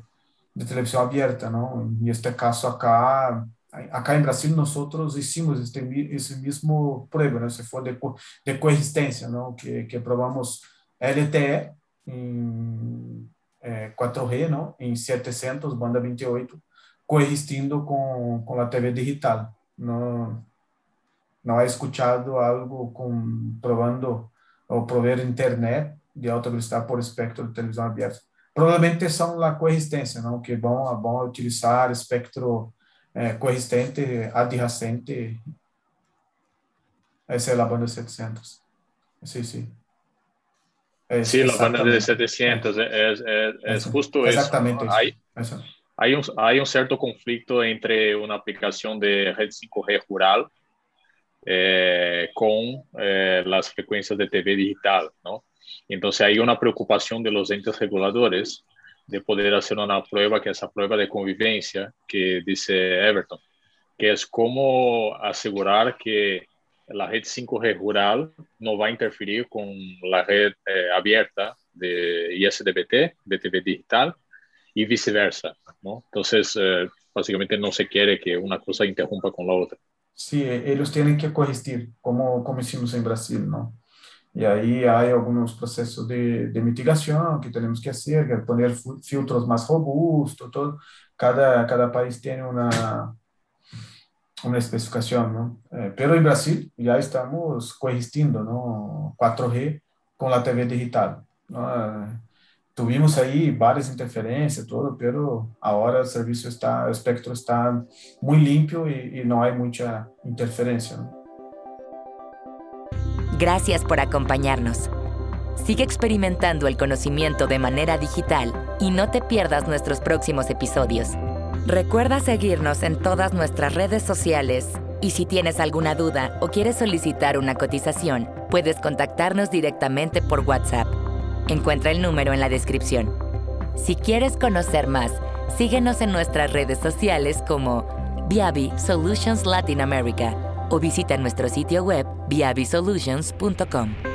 de, televisión abierta, ¿no? Y este caso acá, acá en Brasil nosotros hicimos este, ese mismo prueba, ¿no? Se fue de, de coexistencia, ¿no? Que, que probamos LTE en, é, 4G, não? em 700, banda 28, coexistindo com, com a TV digital. Não, não é escuchado algo com, provando ou prover internet de alta velocidade por espectro de televisão aberta provavelmente são a coexistência, não? que vão, vão utilizar espectro é, coexistente, adjacente. Essa é a banda 700. Sim, sim. É, sí, la banda de 700 é, é, é justo Exatamente isso. Hay, hay, un, hay un cierto conflicto entre una aplicación de red 5G rural eh, con eh, las frecuencias de TV digital, ¿no? Entonces hay una preocupación de los entes reguladores de poder hacer una prueba, que es esa prueba de convivencia que dice Everton, que es cómo asegurar que la red 5G rural no va a interferir con la red eh, abierta de ISDBT, de TV digital, y viceversa, ¿no? Entonces, eh, básicamente no se quiere que una cosa interrumpa con la otra. Sí, ellos tienen que coexistir, como, como hicimos en Brasil, ¿no? Y ahí hay algunos procesos de, de mitigación que tenemos que hacer, poner filtros más robustos, todo. Cada, cada país tiene una, una especificación, ¿no? Eh, pero en Brasil ya estamos coexistiendo, ¿no? 4G con la TV digital. ¿no? tuvimos aí várias interferências, todo, pero agora o serviço está, o espectro está muito limpo e, e não há muita interferência. ¿no? Gracias por acompañarnos. Sigue experimentando el conocimiento de manera digital y no te pierdas nuestros próximos episodios. Recuerda seguirnos en todas nuestras redes sociales y si tienes alguna duda o quieres solicitar una cotización, puedes contactarnos directamente por WhatsApp Encuentra el número en la descripción. Si quieres conocer más, síguenos en nuestras redes sociales como Viavi Solutions Latin America o visita nuestro sitio web viavisolutions.com.